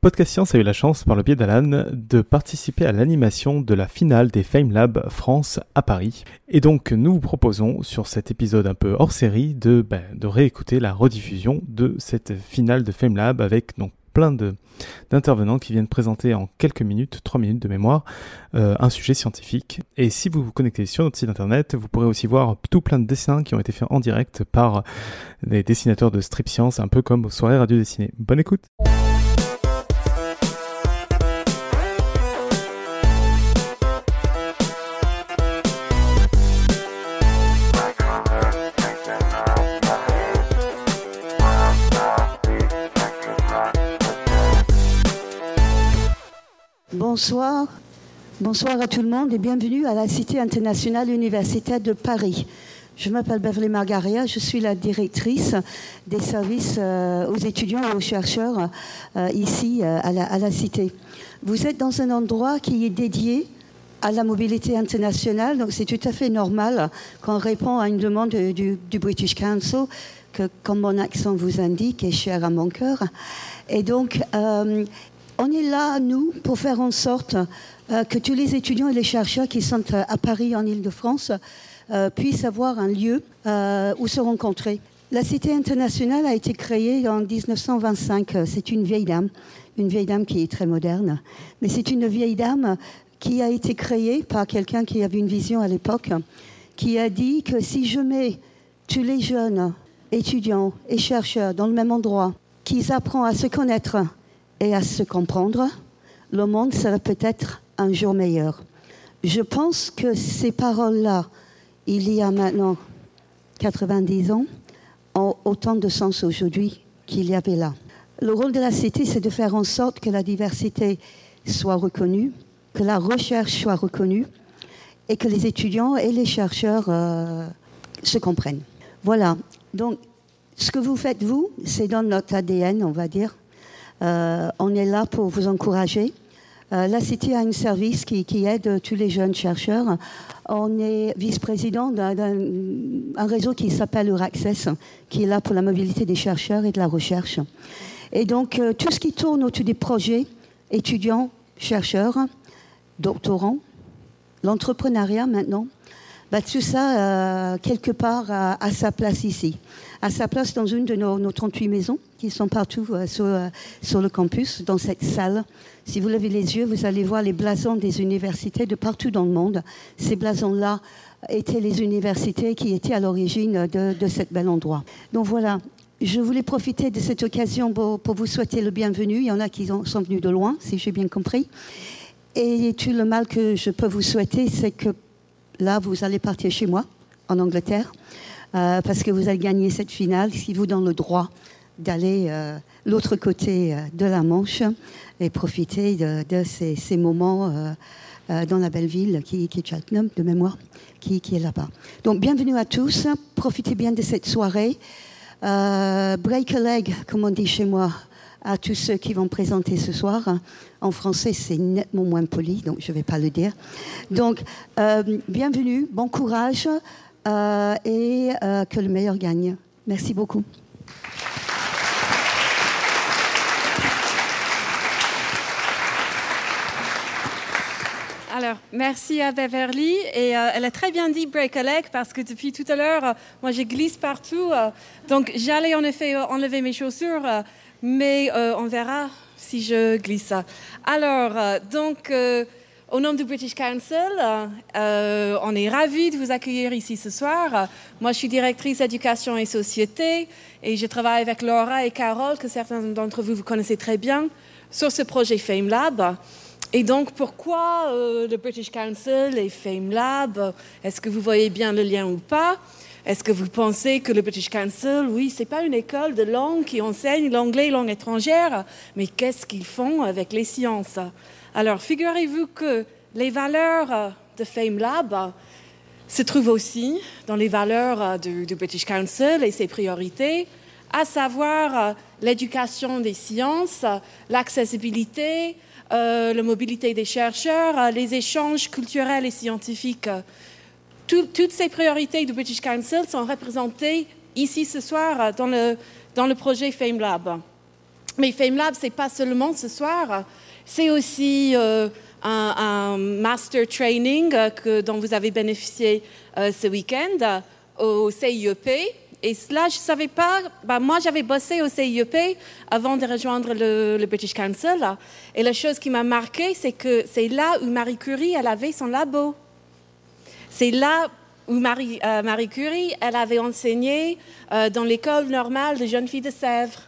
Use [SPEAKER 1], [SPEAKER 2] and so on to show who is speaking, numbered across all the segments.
[SPEAKER 1] Podcast Science a eu la chance, par le biais d'Alan, de participer à l'animation de la finale des FameLab France à Paris. Et donc, nous vous proposons, sur cet épisode un peu hors série, de, ben, réécouter la rediffusion de cette finale de FameLab avec donc plein d'intervenants qui viennent présenter en quelques minutes, trois minutes de mémoire, euh, un sujet scientifique. Et si vous vous connectez sur notre site internet, vous pourrez aussi voir tout plein de dessins qui ont été faits en direct par des dessinateurs de strip science, un peu comme aux soirées radio dessinées. Bonne écoute!
[SPEAKER 2] Bonsoir. Bonsoir à tout le monde et bienvenue à la Cité internationale universitaire de Paris. Je m'appelle Beverly Margaria, je suis la directrice des services euh, aux étudiants et aux chercheurs euh, ici euh, à, la, Cité. Vous êtes dans un endroit qui est dédié à la mobilité internationale, donc c'est tout à fait normal qu'on répond à une demande du, du, British Council, que comme mon accent vous indique, est cher à mon cœur. Et donc, on est là, nous, pour faire en sorte euh, que tous les étudiants et les chercheurs qui sont euh, à Paris, en Ile-de-France, euh, puissent avoir un lieu où se rencontrer. La Cité internationale a été créée en 1925. C'est une vieille dame, une vieille dame qui est très moderne, mais c'est une vieille dame qui a été créée par quelqu'un qui avait une vision à l'époque, qui a dit que si je mets tous les jeunes étudiants et chercheurs dans le même endroit, qu'ils apprennent à se connaître, et à se comprendre, le monde serait peut-être un jour meilleur. Je pense que ces paroles-là, il y a maintenant 90 ans, ont autant de sens aujourd'hui qu'il y avait là. Le rôle de la cité, c'est de faire en sorte que la diversité soit reconnue, que la recherche soit reconnue et que les étudiants et les chercheurs euh, se comprennent. Voilà. Donc, ce que vous faites, vous, c'est dans notre ADN, on va dire. Euh, on est là pour vous encourager. Euh, la Cité a un service qui, aide tous les jeunes chercheurs. On est vice-président d'un réseau qui s'appelle Euraccess, qui est là pour la mobilité des chercheurs et de la recherche. Et donc, euh, tout ce qui tourne autour des projets, étudiants, chercheurs, doctorants, l'entrepreneuriat maintenant, bah, tout ça, quelque part, a, sa place ici. À sa place dans une de nos 38 maisons qui sont partout euh, sur, euh, le campus, dans cette salle. Si vous levez les yeux, vous allez voir les blasons des universités de partout dans le monde. Ces blasons-là étaient les universités qui étaient à l'origine de, de cet bel endroit. Donc voilà, je voulais profiter de cette occasion pour, vous souhaiter le bienvenu. Il y en a qui sont venus de loin, si j'ai bien compris. Et tout le mal que je peux vous souhaiter, c'est que là, vous allez partir chez moi, en Angleterre, euh, parce que vous allez gagner cette finale, qui vous donne le droit d'aller euh, l'autre côté euh, de la Manche et profiter de, ces, moments dans la belle ville qui, est Cheltenham, de mémoire, qui, est là-bas. Donc, bienvenue à tous. Profitez bien de cette soirée. break a leg, comme on dit chez moi, à tous ceux qui vont présenter ce soir. En français, c'est nettement moins poli, donc je ne vais pas le dire. Donc, bienvenue, bon courage et que le meilleur gagne. Merci beaucoup.
[SPEAKER 3] Alors, merci à Beverly. Et euh, elle a très bien dit break a leg parce que depuis tout à l'heure, euh, moi, je glisse partout. Euh, donc, j'allais en effet enlever mes chaussures, mais on verra si je glisse. Alors, donc, au nom du British Council, on est ravis de vous accueillir ici ce soir. Moi, je suis directrice éducation et société et je travaille avec Laura et Carole, que certains d'entre vous vous connaissez très bien, sur ce projet FameLab. Et donc, pourquoi euh, le British Council et FameLab Est-ce que vous voyez bien le lien ou pas? Est-ce que vous pensez que le British Council, oui, c'est pas une école de langue qui enseigne l'anglais et langue étrangère, mais qu'est-ce qu'ils font avec les sciences? Alors, figurez-vous que les valeurs de FameLab se trouvent aussi dans les valeurs du, du British Council et ses priorités, à savoir l'éducation des sciences, l'accessibilité, euh, la mobilité des chercheurs, euh, les échanges culturels et scientifiques. Toutes ces priorités du British Council sont représentées ici ce soir dans le, dans le projet FameLab. Mais FameLab, ce n'est pas seulement ce soir, c'est aussi un, un, master training que, dont vous avez bénéficié ce week-end au CIEP. Et cela, je ne savais pas. Bah, moi, j'avais bossé au CIEP avant de rejoindre le, British Council. Et la chose qui m'a marqué, c'est que c'est là où Marie Curie, elle avait son labo. C'est là où Marie, euh, Marie, Curie, elle avait enseigné euh, dans l'école normale de jeunes filles de Sèvres.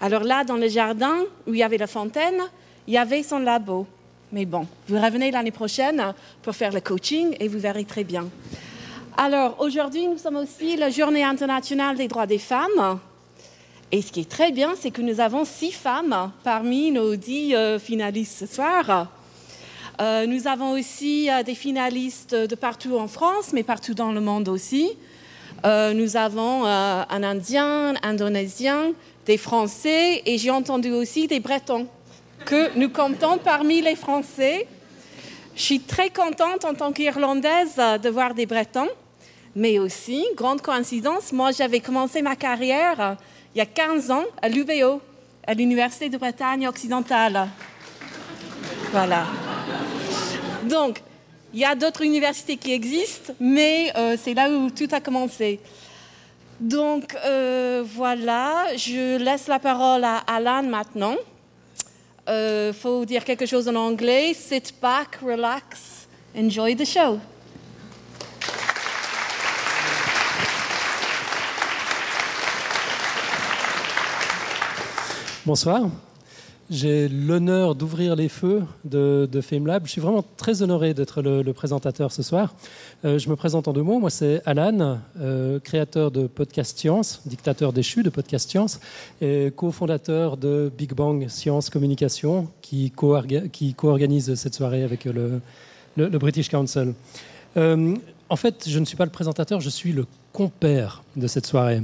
[SPEAKER 3] Alors là, dans le jardin où il y avait la fontaine, il y avait son labo. Mais bon, vous revenez l'année prochaine pour faire le coaching et vous verrez très bien. Alors, aujourd'hui, nous sommes aussi la Journée internationale des droits des femmes. Et ce qui est très bien, c'est que nous avons six femmes parmi nos dix euh, finalistes ce soir. Euh, nous avons aussi euh, des finalistes de partout en France, mais partout dans le monde aussi. nous avons un Indien, un Indonésien, des Français et j'ai entendu aussi des Bretons que nous comptons parmi les Français. Je suis très contente en tant qu'Irlandaise de voir des Bretons. Mais aussi, grande coïncidence, moi j'avais commencé ma carrière euh, il y a 15 ans à l'UBO, à l'Université de Bretagne occidentale. Voilà. Donc, il y a d'autres universités qui existent, mais euh, c'est là où tout a commencé. Donc euh, voilà, je laisse la parole à Alan maintenant. Il faut dire quelque chose en anglais. Sit back, relax, enjoy the show.
[SPEAKER 4] Bonsoir. J'ai l'honneur d'ouvrir les feux de, de FameLab. Je suis vraiment très honoré d'être le, présentateur ce soir. Euh, je me présente en deux mots. Moi, c'est Alan, euh, créateur de Podcast Science, dictateur déchu de Podcast Science, et cofondateur de Big Bang Science Communication, qui co-organise cette soirée avec le, le British Council. Euh, en fait, je ne suis pas le présentateur, je suis le compère de cette soirée.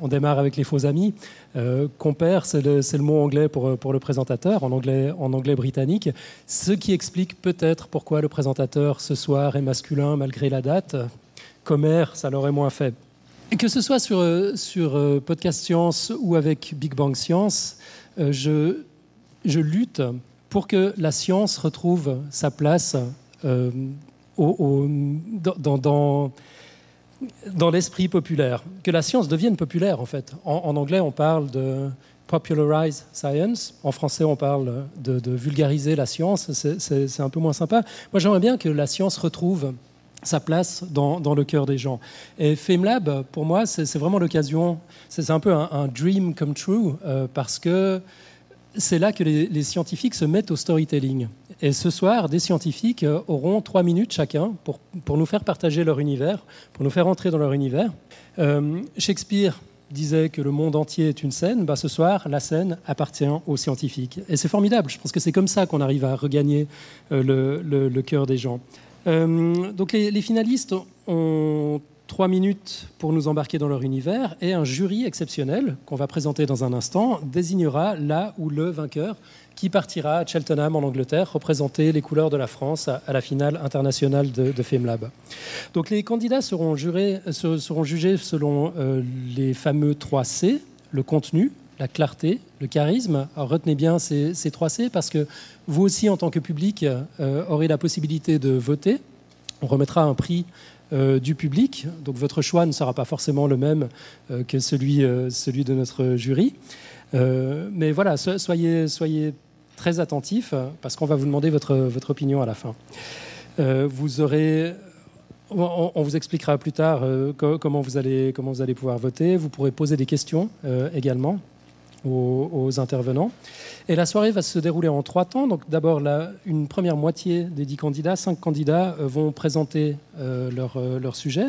[SPEAKER 4] On démarre avec les faux amis. Euh, compère, c'est le, mot anglais pour, le présentateur, en anglais, en anglais britannique, ce qui explique peut-être pourquoi le présentateur ce soir est masculin malgré la date. Commère, ça l'aurait moins fait. que ce soit sur, sur euh, Podcast Science ou avec Big Bang Science, euh, je, je lutte pour que la science retrouve sa place dans, dans dans l'esprit populaire, que la science devienne populaire en fait. En, anglais, on parle de popularize science, en français, on parle de, vulgariser la science, c'est un peu moins sympa. Moi, j'aimerais bien que la science retrouve sa place dans, le cœur des gens. Et FameLab, pour moi, c'est vraiment l'occasion, c'est un peu un, dream come true, euh, parce que c'est là que les, scientifiques se mettent au storytelling. Et ce soir, des scientifiques euh, auront trois minutes chacun pour, pour nous faire partager leur univers, pour nous faire entrer dans leur univers. Euh, Shakespeare disait que le monde entier est une scène, bah ce soir, la scène appartient aux scientifiques. Et c'est formidable, je pense que c'est comme ça qu'on arrive à regagner euh, le, le, cœur des gens. donc les, les finalistes ont trois minutes pour nous embarquer dans leur univers et un jury exceptionnel qu'on va présenter dans un instant désignera là ou le vainqueur qui partira à Cheltenham en Angleterre représenter les couleurs de la France à, la finale internationale de, FameLab. Donc les candidats seront, jugés selon euh, les fameux 3 C, le contenu, la clarté, le charisme. Retenez bien ces, ces 3 C parce que vous aussi en tant que public euh, aurez la possibilité de voter. On remettra un prix euh, du public. Donc votre choix ne sera pas forcément le même que celui, celui de notre jury. mais voilà, soyez, soyez très attentifs parce qu'on va vous demander votre, votre opinion à la fin. vous aurez on, vous expliquera plus tard comment, vous allez, comment vous allez pouvoir voter. Vous pourrez poser des questions également aux, intervenants. Et la soirée va se dérouler en trois temps. Donc d'abord, une première moitié des dix candidats, cinq candidats euh, vont présenter euh, leur, euh, leur, sujet.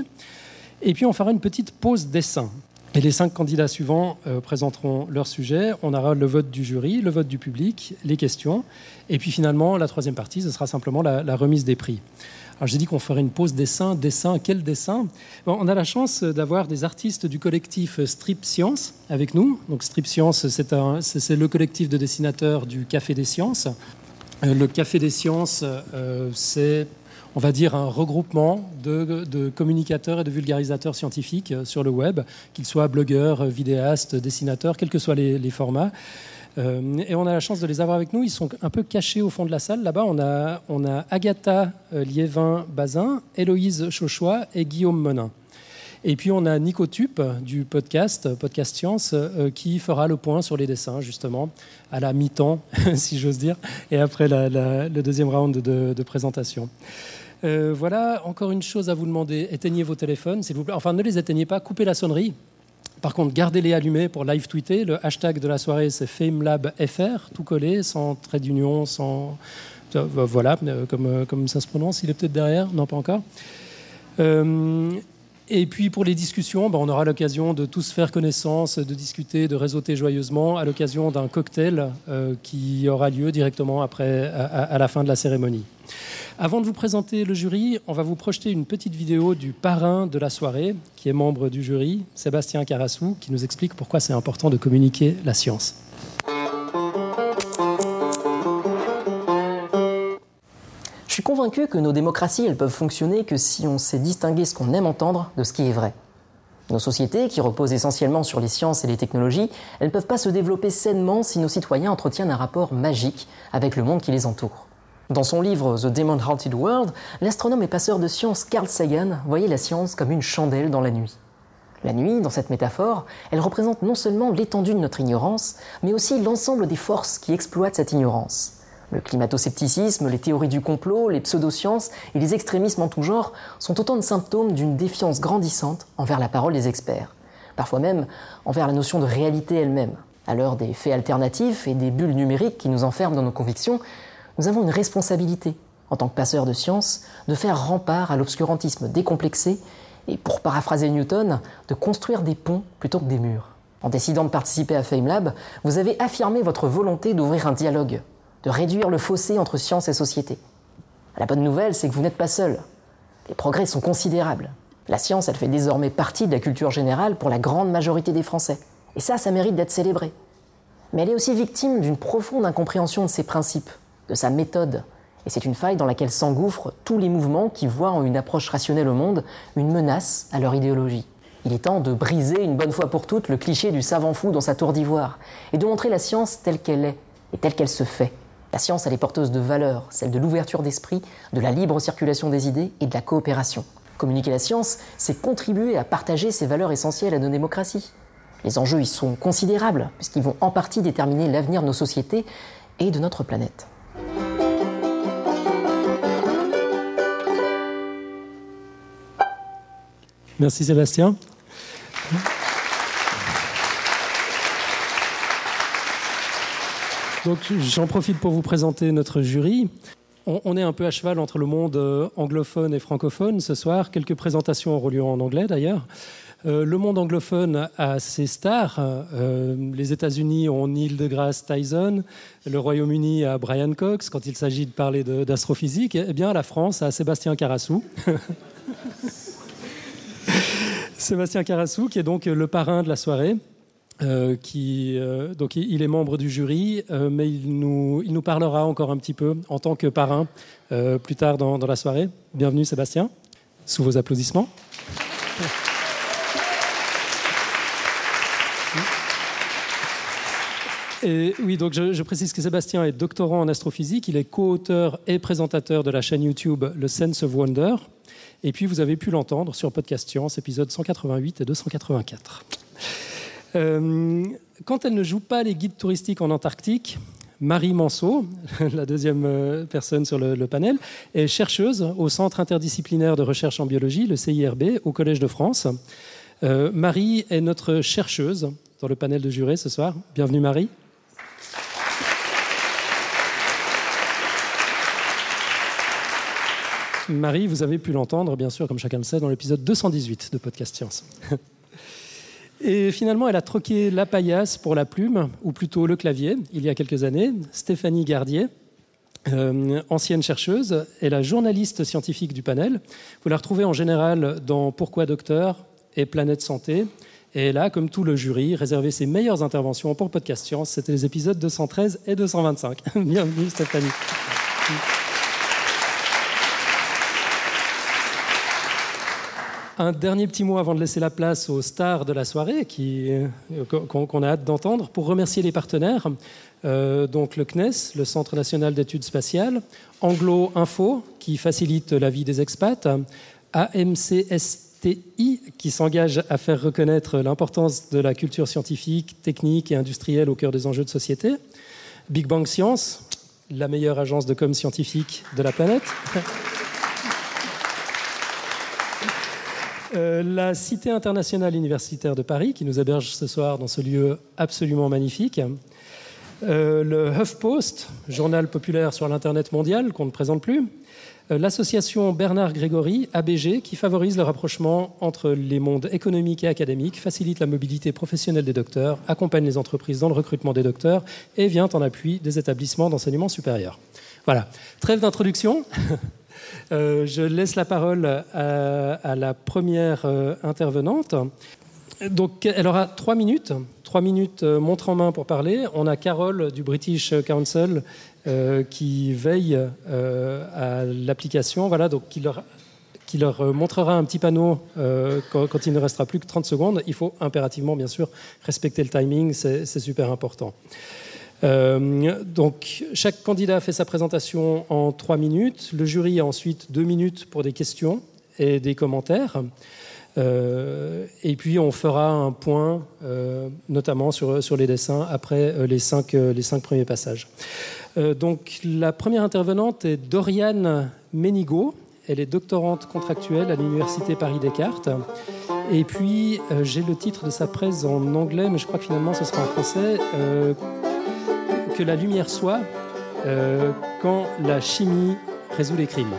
[SPEAKER 4] Et puis on fera une petite pause dessin. Et les cinq candidats suivants présenteront leur sujet. On aura le vote du jury, le vote du public, les questions. Et puis finalement, la troisième partie, ce sera simplement la remise des prix. Alors j'ai dit qu'on ferait une pause dessin. Dessin, quel dessin? On a la chance d'avoir des artistes du collectif Strip Science avec nous. Donc Strip Science, c'est le collectif de dessinateurs du Café des Sciences. Euh, le Café des Sciences, euh, c'est on va dire, un regroupement de, communicateurs et de vulgarisateurs scientifiques euh, sur le web, qu'ils soient blogueurs, vidéastes, dessinateurs, quels que soient les formats. et on a la chance de les avoir avec nous. Ils sont un peu cachés au fond de la salle. Là-bas, on a, Agatha Liévin-Bazin, Héloïse Chauchois et Guillaume Menin. Et puis on a Nico Tup du podcast, Podcast Science, qui fera le point sur les dessins, justement, à la mi-temps, si j'ose dire, et après le deuxième round de présentation. Euh, voilà, encore une chose à vous demander. Éteignez vos téléphones, s'il vous plaît. Enfin, ne les éteignez pas, coupez la sonnerie. Par contre, gardez-les allumés pour live tweeter. Le hashtag de la soirée, c'est FameLabFR, tout collé, sans trait d'union, sans. Euh, voilà, euh, comme, comme ça se prononce. Il est peut-être derrière Non, pas encore. Et puis pour les discussions, ben, on aura l'occasion de tous faire connaissance, de discuter, de réseauter joyeusement à l'occasion d'un cocktail qui aura lieu directement après, à, la fin de la cérémonie. Avant de vous présenter le jury, on va vous projeter une petite vidéo du parrain de la soirée, qui est membre du jury, Sébastien Carassou, qui nous explique pourquoi c'est important de communiquer la science.
[SPEAKER 5] Suis convaincu que nos démocraties, elles peuvent fonctionner que si on sait distinguer ce qu'on aime entendre de ce qui est vrai. Nos sociétés, qui reposent essentiellement sur les sciences et les technologies, elles ne peuvent pas se développer sainement si nos citoyens entretiennent un rapport magique avec le monde qui les entoure. Dans son livre The Demon Haunted World, l'astronome et passeur de science Carl Sagan voyait la science comme une chandelle dans la nuit. La nuit, dans cette métaphore, elle représente non seulement l'étendue de notre ignorance, mais aussi l'ensemble des forces qui exploitent cette ignorance. Le climato-scepticisme, les théories du complot, les pseudosciences et les extrémismes en tout genre sont autant de symptômes d'une défiance grandissante envers la parole des experts, parfois même envers la notion de réalité elle-même. À l'heure des faits alternatifs et des bulles numériques qui nous enferment dans nos convictions, nous avons une responsabilité, en tant que passeurs de science, de faire rempart à l'obscurantisme décomplexé et, pour paraphraser Newton, de construire des ponts plutôt que des murs. En décidant de participer à FameLab, vous avez affirmé votre volonté d'ouvrir un dialogue, de réduire le fossé entre science et société. La bonne nouvelle, c'est que vous n'êtes pas seul. Les progrès sont considérables. La science, elle fait désormais partie de la culture générale pour la grande majorité des Français. Et ça, ça mérite d'être célébré. Mais elle est aussi victime d'une profonde incompréhension de ses principes, de sa méthode. Et c'est une faille dans laquelle s'engouffrent tous les mouvements qui voient en une approche rationnelle au monde une menace à leur idéologie. Il est temps de briser une bonne fois pour toutes le cliché du savant fou dans sa tour d'ivoire et de montrer la science telle qu'elle est et telle qu'elle se fait. La science, elle est porteuse de valeurs, celle de l'ouverture d'esprit, de la libre circulation des idées et de la coopération. Communiquer la science, c'est contribuer à partager ces valeurs essentielles à nos démocraties. Les enjeux y sont considérables, puisqu'ils vont en partie déterminer l'avenir de nos sociétés et de notre planète.
[SPEAKER 4] Merci Sébastien. Donc j'en profite pour vous présenter notre jury. On, est un peu à cheval entre le monde euh, anglophone et francophone ce soir. Quelques présentations auront lieu en anglais d'ailleurs. Euh, le monde anglophone a ses stars. Euh, les États-Unis ont Neil deGrasse Tyson, le Royaume-Uni a Brian Cox quand il s'agit de parler d'astrophysique. Eh bien, la France a Sébastien Carassou. Sébastien Carassou, qui est donc le parrain de la soirée. Euh, qui, euh, donc il est membre du jury, euh, mais il nous, parlera encore un petit peu en tant que parrain plus tard dans, la soirée. Bienvenue Sébastien, sous vos applaudissements. Et oui, donc je, je, précise que Sébastien est doctorant en astrophysique, il est co-auteur et présentateur de la chaîne YouTube Le Sense of Wonder, et puis vous avez pu l'entendre sur Podcast Science, épisodes 188 et 284. Euh, quand elle ne joue pas les guides touristiques en Antarctique, Marie Manceau, la deuxième euh, personne sur le, panel, est chercheuse au Centre interdisciplinaire de recherche en biologie, le CIRB, au Collège de France. Euh, Marie est notre chercheuse dans le panel de jurés ce soir. Bienvenue Marie. Marie, vous avez pu l'entendre, bien sûr, comme chacun le sait, dans l'épisode 218 de Podcast Science. Et finalement, elle a troqué la paillasse pour la plume, ou plutôt le clavier, il y a quelques années. Stéphanie Gardier, euh, ancienne chercheuse, est la journaliste scientifique du panel. Vous la retrouvez en général dans Pourquoi Docteur et Planète Santé. Et elle a, comme tout le jury, réservé ses meilleures interventions pour Podcast Science. C'était les épisodes 213 et 225. Bienvenue Stéphanie. Un dernier petit mot avant de laisser la place aux stars de la soirée euh, qu'on a hâte d'entendre pour remercier les partenaires. Euh, donc le CNES, le Centre national d'études spatiales, Anglo Info, qui facilite la vie des expats, AMCSTI, qui s'engage à faire reconnaître l'importance de la culture scientifique, technique et industrielle au cœur des enjeux de société, Big Bang Science, la meilleure agence de com scientifique de la planète. Euh, la Cité internationale universitaire de Paris, qui nous héberge ce soir dans ce lieu absolument magnifique. Euh, le HuffPost, journal populaire sur l'Internet mondial qu'on ne présente plus. Euh, l'association Bernard Grégory, ABG, qui favorise le rapprochement entre les mondes économiques et académiques, facilite la mobilité professionnelle des docteurs, accompagne les entreprises dans le recrutement des docteurs et vient en appui des établissements d'enseignement supérieur. Voilà, trêve d'introduction. Euh, je laisse la parole à, la première euh, intervenante. Donc, elle aura trois minutes, trois minutes euh, montre en main pour parler. On a Carole du British Council qui veille à l'application, voilà, donc qui leur, montrera un petit panneau quand, il ne restera plus que 30 secondes. Il faut impérativement, bien sûr, respecter le timing, c'est super important. Euh, donc, chaque candidat fait sa présentation en trois minutes. Le jury a ensuite deux minutes pour des questions et des commentaires. Euh, et puis, on fera un point, euh, notamment sur, sur les dessins, après les cinq, les cinq premiers passages. donc, la première intervenante est Doriane Ménigaud. Elle est doctorante contractuelle à l'Université Paris-Descartes. Et puis, j'ai le titre de sa presse en anglais, mais je crois que finalement ce sera en français que la lumière soit euh, quand la chimie résout les crimes.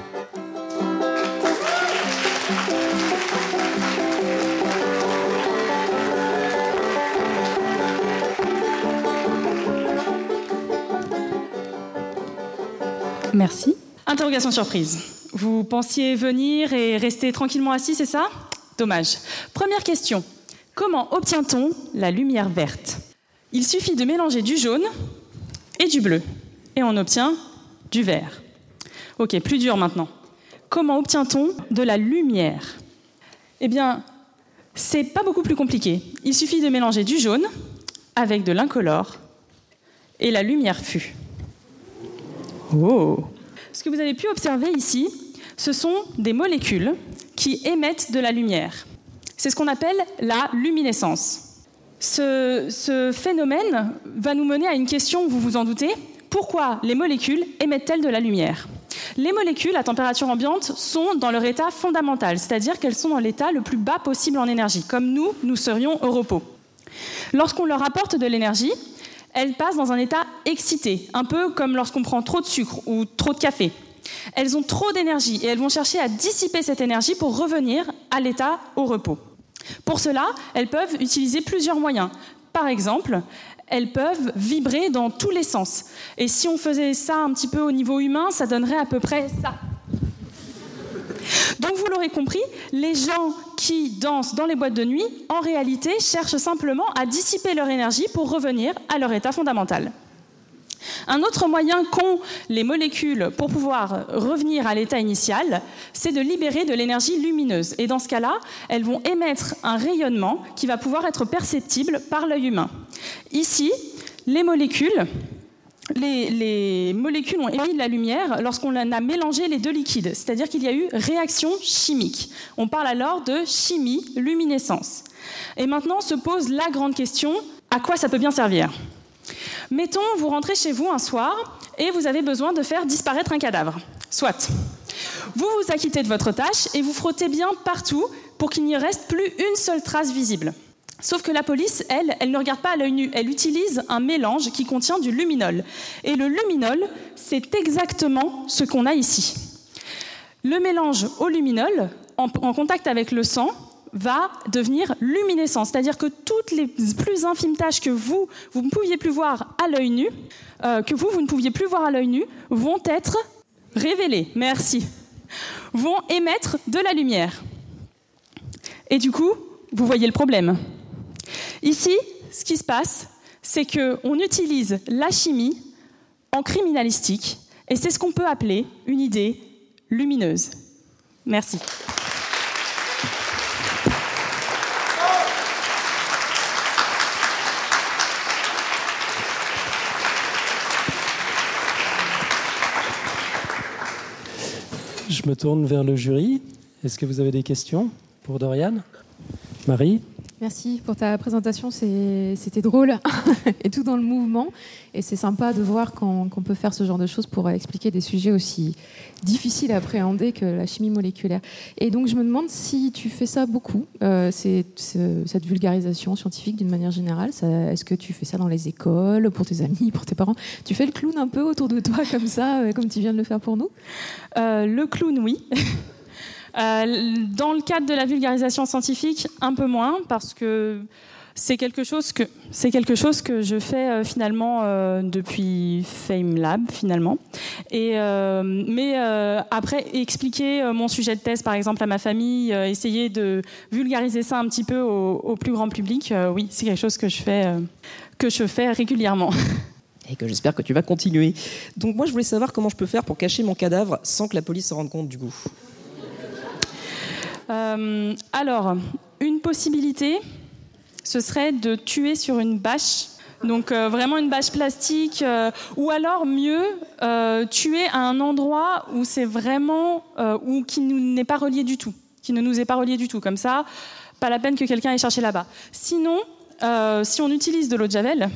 [SPEAKER 6] Merci. Interrogation surprise. Vous pensiez venir et rester tranquillement assis, c'est ça? Dommage. Première question. Comment obtient-on la lumière verte? Il suffit de mélanger du jaune, et du bleu. Et on obtient du vert. Ok, plus dur maintenant. Comment obtient-on de la lumière? Eh bien, c'est pas beaucoup plus compliqué. Il suffit de mélanger du jaune avec de l'incolore et la lumière fut. Oh Ce que vous avez pu observer ici, ce sont des molécules qui émettent de la lumière. C'est ce qu'on appelle la luminescence. Ce, phénomène va nous mener à une question, vous vous en doutez. Pourquoi les molécules émettent-elles de la lumière? Les molécules à température ambiante sont dans leur état fondamental, c'est-à-dire qu'elles sont dans l'état le plus bas possible en énergie, comme nous, nous serions au repos. Lorsqu'on leur apporte de l'énergie, elles passent dans un état excité, un peu comme lorsqu'on prend trop de sucre ou trop de café. Elles ont trop d'énergie et elles vont chercher à dissiper cette énergie pour revenir à l'état au repos. Pour cela, elles peuvent utiliser plusieurs moyens. Par exemple, elles peuvent vibrer dans tous les sens. Et si on faisait ça un petit peu au niveau humain, ça donnerait à peu près ça. Donc vous l'aurez compris, les gens qui dansent dans les boîtes de nuit, en réalité, cherchent simplement à dissiper leur énergie pour revenir à leur état fondamental. Un autre moyen qu'ont les molécules pour pouvoir revenir à l'état initial, c'est de libérer de l'énergie lumineuse. Et dans ce cas-là, elles vont émettre un rayonnement qui va pouvoir être perceptible par l'œil humain. Ici, les molécules, les, molécules ont émis de la lumière lorsqu'on a mélangé les deux liquides, c'est-à-dire qu'il y a eu réaction chimique. On parle alors de chimie, luminescence. Et maintenant se pose la grande question, à quoi ça peut bien servir? Mettons, vous rentrez chez vous un soir et vous avez besoin de faire disparaître un cadavre. Soit. Vous vous acquittez de votre tâche et vous frottez bien partout pour qu'il n'y reste plus une seule trace visible. Sauf que la police, elle, elle ne regarde pas à l'œil nu, elle utilise un mélange qui contient du luminol. Et le luminol, c'est exactement ce qu'on a ici. Le mélange au luminol, en, contact avec le sang, va devenir luminescent, c'est-à-dire que toutes les plus infimes tâches que vous, vous ne pouviez plus voir à l'œil nu, euh, que vous, ne pouviez plus voir à l'œil nu, vont être révélées, merci, vont émettre de la lumière. Et du coup, vous voyez le problème. Ici, ce qui se passe, c'est qu'on utilise la chimie en criminalistique, et c'est ce qu'on peut appeler une idée lumineuse. Merci.
[SPEAKER 4] Je me tourne vers le jury. Est-ce que vous avez des questions pour Dorian? Marie?
[SPEAKER 7] Merci pour ta présentation, c'était drôle et tout dans le mouvement. Et c'est sympa de voir qu'on peut faire ce genre de choses pour expliquer des sujets aussi difficiles à appréhender que la chimie moléculaire. Et donc je me demande si tu fais ça beaucoup, euh, cette vulgarisation scientifique d'une manière générale. Est-ce que tu fais ça dans les écoles, pour tes amis, pour tes parents? Tu fais le clown un peu autour de toi comme ça, euh, comme tu viens de le faire pour nous?
[SPEAKER 6] Euh, Le clown, oui. Euh, dans le cadre de la vulgarisation scientifique, un peu moins, parce que c'est quelque chose que je fais euh, finalement euh, depuis FameLab finalement. Et mais après expliquer mon sujet de thèse par exemple à ma famille, essayer de vulgariser ça un petit peu au, plus grand public, oui, c'est quelque chose que je fais régulièrement.
[SPEAKER 8] Et que j'espère que tu vas continuer. Donc moi je voulais savoir comment je peux faire pour cacher mon cadavre sans que la police se rende compte du goût.
[SPEAKER 6] Euh, alors, une possibilité, ce serait de tuer sur une bâche. Donc euh, vraiment une bâche plastique, euh, ou alors mieux tuer à un endroit où c'est vraiment ou qui n'est pas relié du tout, qui ne nous est pas relié du tout. Comme ça, pas la peine que quelqu'un aille chercher là-bas. Sinon, si on utilise de l'eau de javel,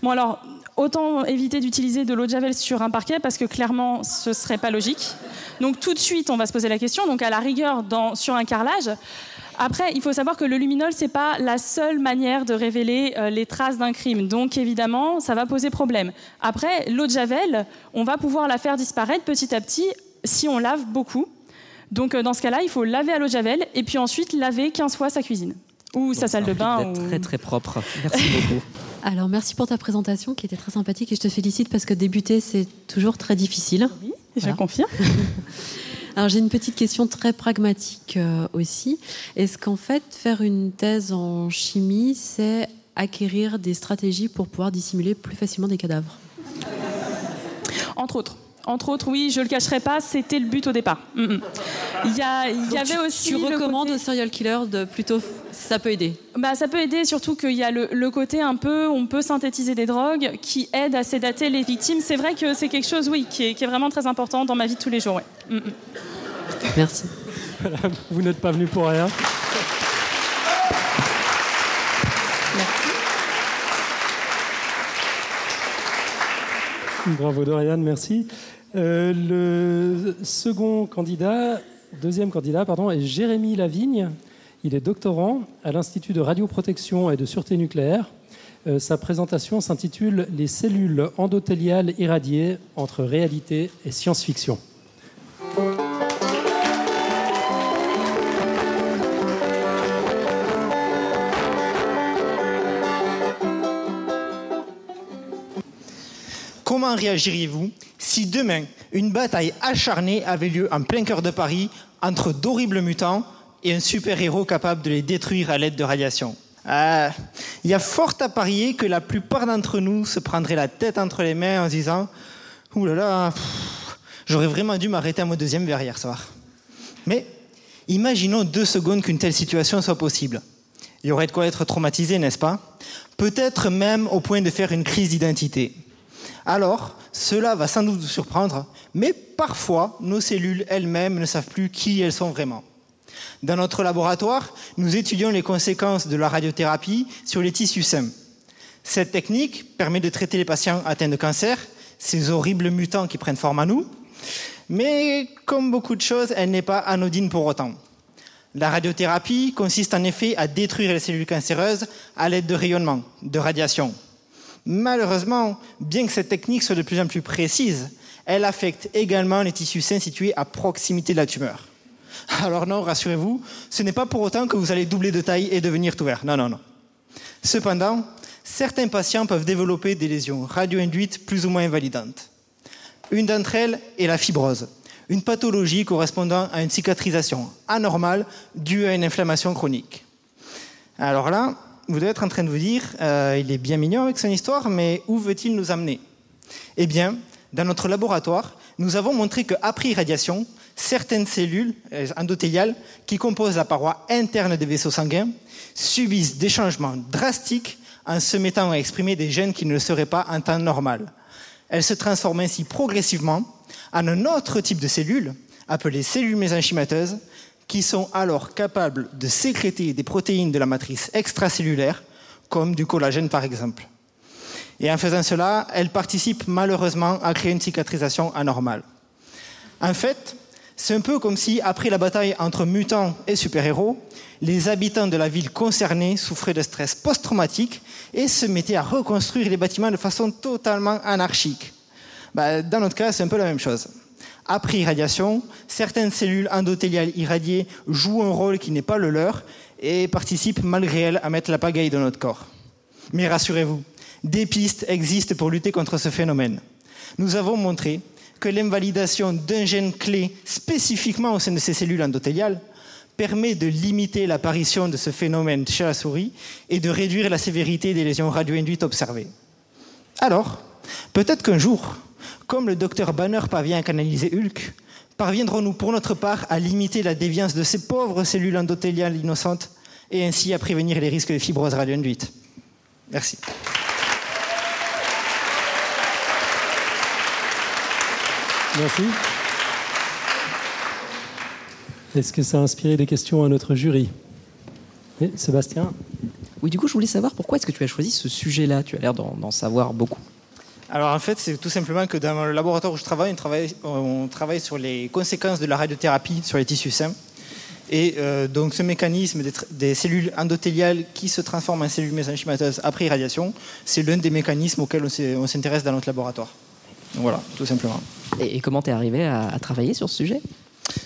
[SPEAKER 6] bon alors autant éviter d'utiliser de l'eau de javel sur un parquet parce que clairement ce serait pas logique. Donc tout de suite on va se poser la question. Donc à la rigueur dans, sur un carrelage. Après, il faut savoir que le luminol, c'est pas la seule manière de révéler euh, les traces d'un crime. Donc, évidemment, ça va poser problème. Après, l'eau de javel, on va pouvoir la faire disparaître petit à petit si on lave beaucoup. Donc, euh, dans ce cas-là, il faut laver à l'eau de javel et puis ensuite laver 15 fois sa cuisine ou sa salle de bain.
[SPEAKER 8] Ou... Très, très propre. Merci beaucoup.
[SPEAKER 9] Alors, merci pour ta présentation qui était très sympathique et je te félicite parce que débuter, c'est toujours très difficile.
[SPEAKER 6] Oui, je confirme.
[SPEAKER 9] Alors, j'ai une petite question très pragmatique euh, aussi. Est-ce qu'en fait, faire une thèse en chimie, c'est acquérir des stratégies pour pouvoir dissimuler plus facilement des cadavres?
[SPEAKER 6] Entre autres. Entre autres, oui, je le cacherai pas, c'était le but au départ. Mm, mm. Il y, avait aussi.
[SPEAKER 9] Tu recommandes aux serial killers de plutôt. Ça peut aider
[SPEAKER 6] bah, Ça peut aider, surtout qu'il y a le, côté un peu. On peut synthétiser des drogues qui aident à sédater les victimes. C'est vrai que c'est quelque chose, oui, qui est, vraiment très important dans ma vie de tous les jours. Mm,
[SPEAKER 9] Merci.
[SPEAKER 4] Vous n'êtes pas venu pour rien. Bravo Dorian, merci. Euh, le second candidat, deuxième candidat, pardon, est Jérémy Lavigne. Il est doctorant à l'Institut de radioprotection et de sûreté nucléaire. Euh, sa présentation s'intitule Les cellules endothéliales irradiées entre réalité et science-fiction.
[SPEAKER 10] Réagiriez-vous si demain, une bataille acharnée avait lieu en plein cœur de Paris entre d'horribles mutants et un super-héros capable de les détruire à l'aide de radiation euh, Il y a fort à parier que la plupart d'entre nous se prendraient la tête entre les mains en se disant « Ouh là là, j'aurais vraiment dû m'arrêter à mon deuxième verre hier soir. » Mais imaginons deux secondes qu'une telle situation soit possible. Il y aurait de quoi être traumatisé, n'est-ce pas? Peut-être même au point de faire une crise d'identité alors cela va sans doute vous surprendre, mais parfois nos cellules elles-mêmes ne savent plus qui elles sont vraiment. Dans notre laboratoire, nous étudions les conséquences de la radiothérapie sur les tissus sains. Cette technique permet de traiter les patients atteints de cancer, ces horribles mutants qui prennent forme à nous, mais comme beaucoup de choses, elle n'est pas anodine pour autant. La radiothérapie consiste en effet à détruire les cellules cancéreuses à l'aide de rayonnement, de radiation. Malheureusement, bien que cette technique soit de plus en plus précise, elle affecte également les tissus sains situés à proximité de la tumeur. Alors non, rassurez-vous, ce n'est pas pour autant que vous allez doubler de taille et devenir tout vert. Non, non, non. Cependant, certains patients peuvent développer des lésions radio-induites plus ou moins invalidantes. Une d'entre elles est la fibrose, une pathologie correspondant à une cicatrisation anormale due à une inflammation chronique. Alors là, vous devez être en train de vous dire, euh, il est bien mignon avec son histoire, mais où veut-il nous amener? Eh bien, dans notre laboratoire, nous avons montré qu'après irradiation, certaines cellules euh, endothéliales qui composent la paroi interne des vaisseaux sanguins subissent des changements drastiques en se mettant à exprimer des gènes qui ne le seraient pas en temps normal. Elles se transforment ainsi progressivement en un autre type de cellules appelées cellules mésenchymateuses, qui sont alors capables de sécréter des protéines de la matrice extracellulaire, comme du collagène par exemple. Et en faisant cela, elles participent malheureusement à créer une cicatrisation anormale. En fait, c'est un peu comme si, après la bataille entre mutants et super-héros, les habitants de la ville concernée souffraient de stress post-traumatique et se mettaient à reconstruire les bâtiments de façon totalement anarchique. Bah, dans notre cas, c'est un peu la même chose. Après irradiation, certaines cellules endothéliales irradiées jouent un rôle qui n'est pas le leur et participent malgré elles à mettre la pagaille dans notre corps. Mais rassurez-vous, des pistes existent pour lutter contre ce phénomène. Nous avons montré que l'invalidation d'un gène clé spécifiquement au sein de ces cellules endothéliales permet de limiter l'apparition de ce phénomène chez la souris et de réduire la sévérité des lésions radio-induites observées. Alors, peut-être qu'un jour, comme le docteur Banner parvient à canaliser Hulk, parviendrons-nous pour notre part à limiter la déviance de ces pauvres cellules endothéliales innocentes et ainsi à prévenir les risques de fibrose radio-induite. Merci.
[SPEAKER 4] Merci. Est-ce que ça a inspiré des questions à notre jury? Sébastien?
[SPEAKER 8] Oui, du coup, je voulais savoir pourquoi est-ce que tu as choisi ce sujet-là? Tu as l'air d'en savoir beaucoup.
[SPEAKER 10] Alors en fait, c'est tout simplement que dans le laboratoire où je travaille, on travaille, sur les conséquences de la radiothérapie sur les tissus sains. Et euh, donc ce mécanisme des, cellules endothéliales qui se transforment en cellules mésenchymateuses après irradiation, c'est l'un des mécanismes auxquels on s'intéresse dans notre laboratoire. Voilà, tout simplement.
[SPEAKER 8] Et, comment tu es arrivé à, travailler sur ce sujet?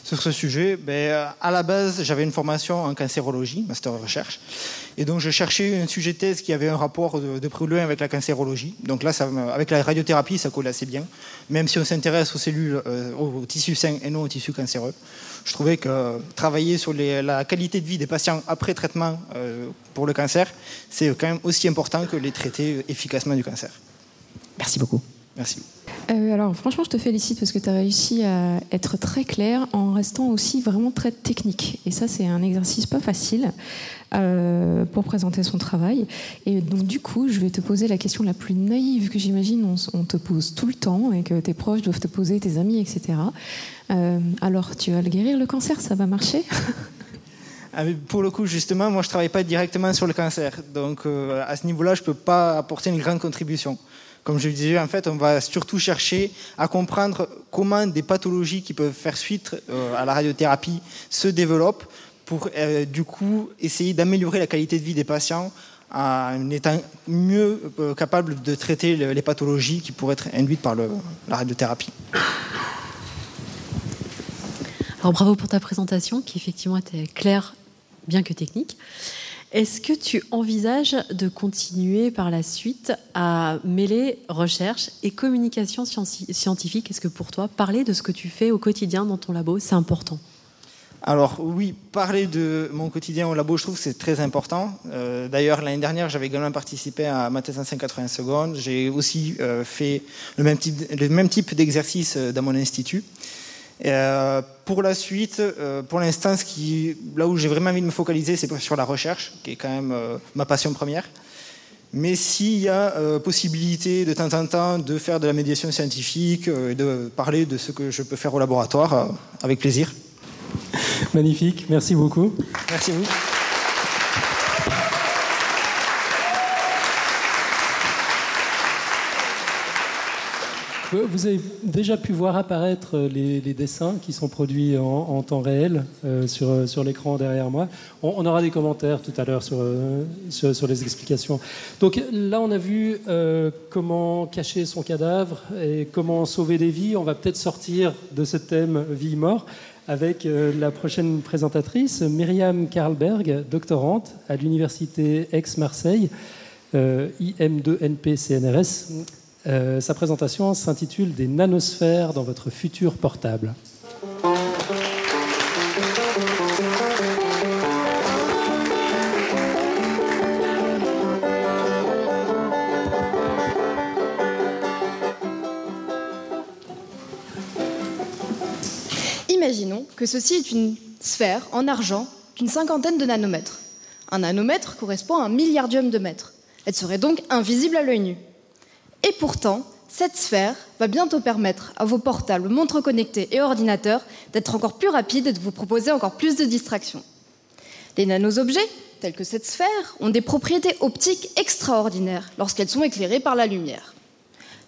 [SPEAKER 10] Sur ce sujet, ben, à la base, j'avais une formation en cancérologie, master de recherche. Et donc, je cherchais un sujet thèse qui avait un rapport de, de près loin avec la cancérologie. Donc là, avec la radiothérapie, ça colle assez bien. Même si on s'intéresse aux cellules, euh, aux, tissus sains et non aux tissus cancéreux. Je trouvais que travailler sur la qualité de vie des patients après traitement euh, pour le cancer, c'est quand même aussi important que les traiter efficacement du cancer.
[SPEAKER 8] Merci beaucoup.
[SPEAKER 10] Merci.
[SPEAKER 7] Euh, alors franchement, je te félicite parce que tu as réussi à être très clair en restant aussi vraiment très technique. Et ça, c'est un exercice pas facile euh, pour présenter son travail. Et donc du coup, je vais te poser la question la plus naïve que j'imagine on, on, te pose tout le temps et que tes proches doivent te poser, tes amis, etc. Euh, alors, tu vas le guérir le cancer? Ça va marcher?
[SPEAKER 10] Pour le coup, justement, moi, je ne travaille pas directement sur le cancer. Donc, à ce niveau-là, je ne peux pas apporter une grande contribution. Comme je le disais, en fait, on va surtout chercher à comprendre comment des pathologies qui peuvent faire suite euh, à la radiothérapie se développent pour, euh, du coup, essayer d'améliorer la qualité de vie des patients en étant mieux euh, capable de traiter le, les pathologies qui pourraient être induites par la radiothérapie.
[SPEAKER 9] Alors bravo pour ta présentation qui effectivement était claire bien que technique. Est-ce que tu envisages de continuer par la suite à mêler recherche et communication scientifique? Est-ce que pour toi, parler de ce que tu fais au quotidien dans ton labo, c'est important?
[SPEAKER 10] Alors oui, parler de mon quotidien au labo, je trouve que c'est très important. Euh, D'ailleurs, l'année dernière, j'avais également participé à ma thèse en 180 secondes. J'ai aussi euh, fait le même type, le même type d'exercice dans mon institut. Euh, pour la suite, euh, pour l'instant, là où j'ai vraiment envie de me focaliser, c'est sur la recherche, qui est quand même euh, ma passion première. Mais s'il y a possibilité de temps en temps de faire de la médiation scientifique et de parler de ce que je peux faire au laboratoire, avec plaisir.
[SPEAKER 4] Magnifique, merci beaucoup.
[SPEAKER 10] Merci à vous.
[SPEAKER 4] Vous avez déjà pu voir apparaître les, les dessins qui sont produits en, temps réel euh, sur, sur l'écran derrière moi. On, aura des commentaires tout à l'heure sur, euh, les explications. Donc là, on a vu euh, comment cacher son cadavre et comment sauver des vies. On va peut-être sortir de ce thème vie-mort avec euh, la prochaine présentatrice, Myriam Karlberg, doctorante à l'université Aix-Marseille, euh, IM2NP-CNRS. Euh, sa présentation s'intitule Des nanosphères dans votre futur portable.
[SPEAKER 11] Imaginons que ceci est une sphère en argent d'une cinquantaine de nanomètres. Un nanomètre correspond à un milliardium de mètres. Elle serait donc invisible à l'œil nu. Et pourtant, Cette sphère va bientôt permettre à vos portables, montres connectées et ordinateurs d'être encore plus rapides et de vous proposer encore plus de distractions. Les nanosobjets, tels que cette sphère, ont des propriétés optiques extraordinaires lorsqu'elles sont éclairées par la lumière.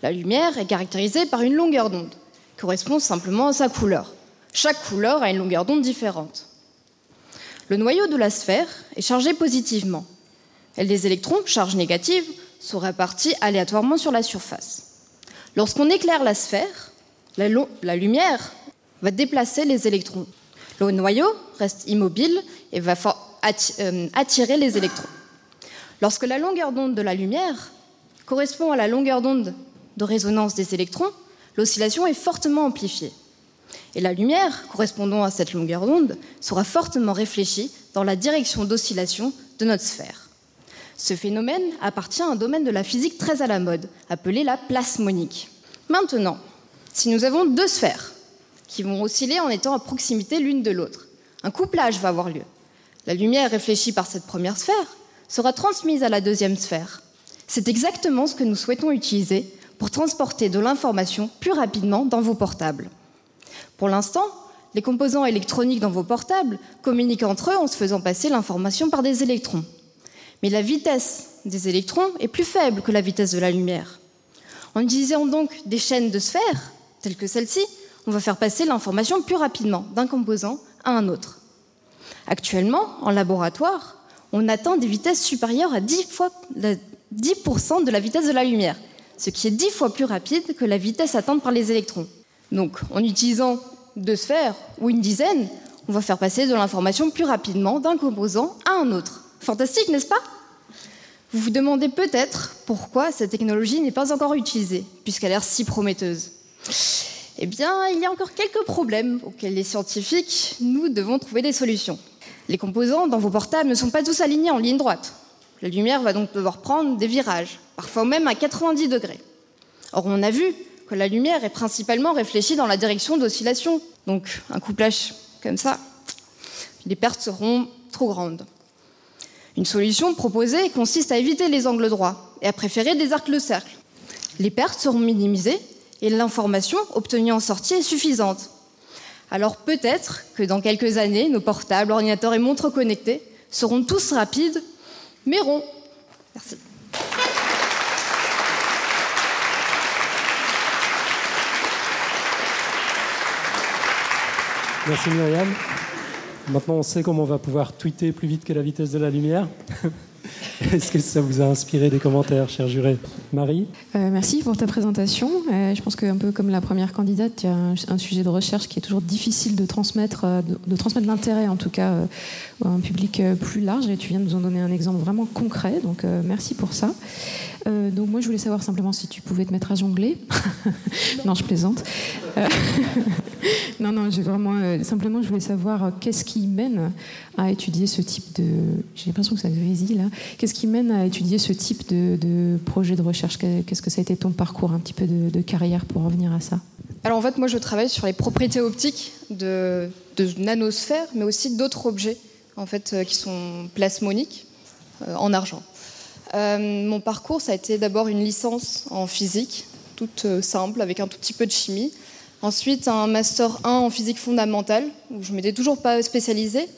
[SPEAKER 11] La lumière est caractérisée par une longueur d'onde, qui correspond simplement à sa couleur. Chaque couleur a une longueur d'onde différente. Le noyau de la sphère est chargé positivement. Et les électrons, charge négative, sont répartis aléatoirement sur la surface. Lorsqu'on éclaire la sphère, la, lumière va déplacer les électrons. Le noyau reste immobile et va euh, attirer les électrons. Lorsque la longueur d'onde de la lumière correspond à la longueur d'onde de résonance des électrons, l'oscillation est fortement amplifiée. Et la lumière, correspondant à cette longueur d'onde, sera fortement réfléchie dans la direction d'oscillation de notre sphère. Ce phénomène appartient à un domaine de la physique très à la mode, appelé la plasmonique. Maintenant, si nous avons deux sphères qui vont osciller en étant à proximité l'une de l'autre, un couplage va avoir lieu. La lumière réfléchie par cette première sphère sera transmise à la deuxième sphère. C'est exactement ce que nous souhaitons utiliser pour transporter de l'information plus rapidement dans vos portables. Pour l'instant, les composants électroniques dans vos portables communiquent entre eux en se faisant passer l'information par des électrons. Mais la vitesse des électrons est plus faible que la vitesse de la lumière. En utilisant donc des chaînes de sphères, telles que celle-ci, on va faire passer l'information plus rapidement d'un composant à un autre. Actuellement, en laboratoire, on atteint des vitesses supérieures à 10%, fois, 10 de la vitesse de la lumière, ce qui est 10 fois plus rapide que la vitesse atteinte par les électrons. Donc, en utilisant deux sphères ou une dizaine, on va faire passer de l'information plus rapidement d'un composant à un autre. Fantastique, n'est-ce pas? Vous vous demandez peut-être pourquoi cette technologie n'est pas encore utilisée, puisqu'elle a l'air si prometteuse. Eh bien, il y a encore quelques problèmes auxquels les scientifiques, nous, devons trouver des solutions. Les composants dans vos portables ne sont pas tous alignés en ligne droite. La lumière va donc devoir prendre des virages, parfois même à 90 degrés. Or, on a vu que la lumière est principalement réfléchie dans la direction d'oscillation. Donc un couplage comme ça, les pertes seront trop grandes. Une solution proposée consiste à éviter les angles droits et à préférer des arcs de cercle. Les pertes seront minimisées et l'information obtenue en sortie est suffisante. Alors peut-être que dans quelques années, nos portables, ordinateurs et montres connectées seront tous rapides, mais ronds. Merci.
[SPEAKER 4] Merci Myriam. Maintenant, on sait comment on va pouvoir tweeter plus vite que la vitesse de la lumière. Est-ce que ça vous a inspiré des commentaires, cher juré Marie
[SPEAKER 7] euh, Merci pour ta présentation. Euh, je pense qu'un peu comme la première candidate, il y a un, sujet de recherche qui est toujours difficile de transmettre, euh, de, transmettre l'intérêt en tout cas à un public plus large. Et tu viens de nous en donner un exemple vraiment concret. Donc merci pour ça. Euh, donc moi, je voulais savoir simplement si tu pouvais te mettre à jongler. non, je plaisante. Euh, non, non, j'ai vraiment euh, simplement, je voulais savoir qu'est-ce qui mène à étudier ce type de. J'ai l'impression que ça grésille là. Qu'est-ce qui mène à étudier ce type de, projet de recherche? Qu'est-ce que ça a été ton parcours, un petit peu de, carrière pour revenir à ça?
[SPEAKER 11] Alors en fait, moi, je travaille sur les propriétés optiques de, nanosphères, mais aussi d'autres objets en fait qui sont plasmoniques en argent. Euh, mon parcours, ça a été d'abord une licence en physique, toute euh, simple, avec un tout petit peu de chimie. Ensuite, un master 1 en physique fondamentale, où je ne m'étais toujours pas spécialisée.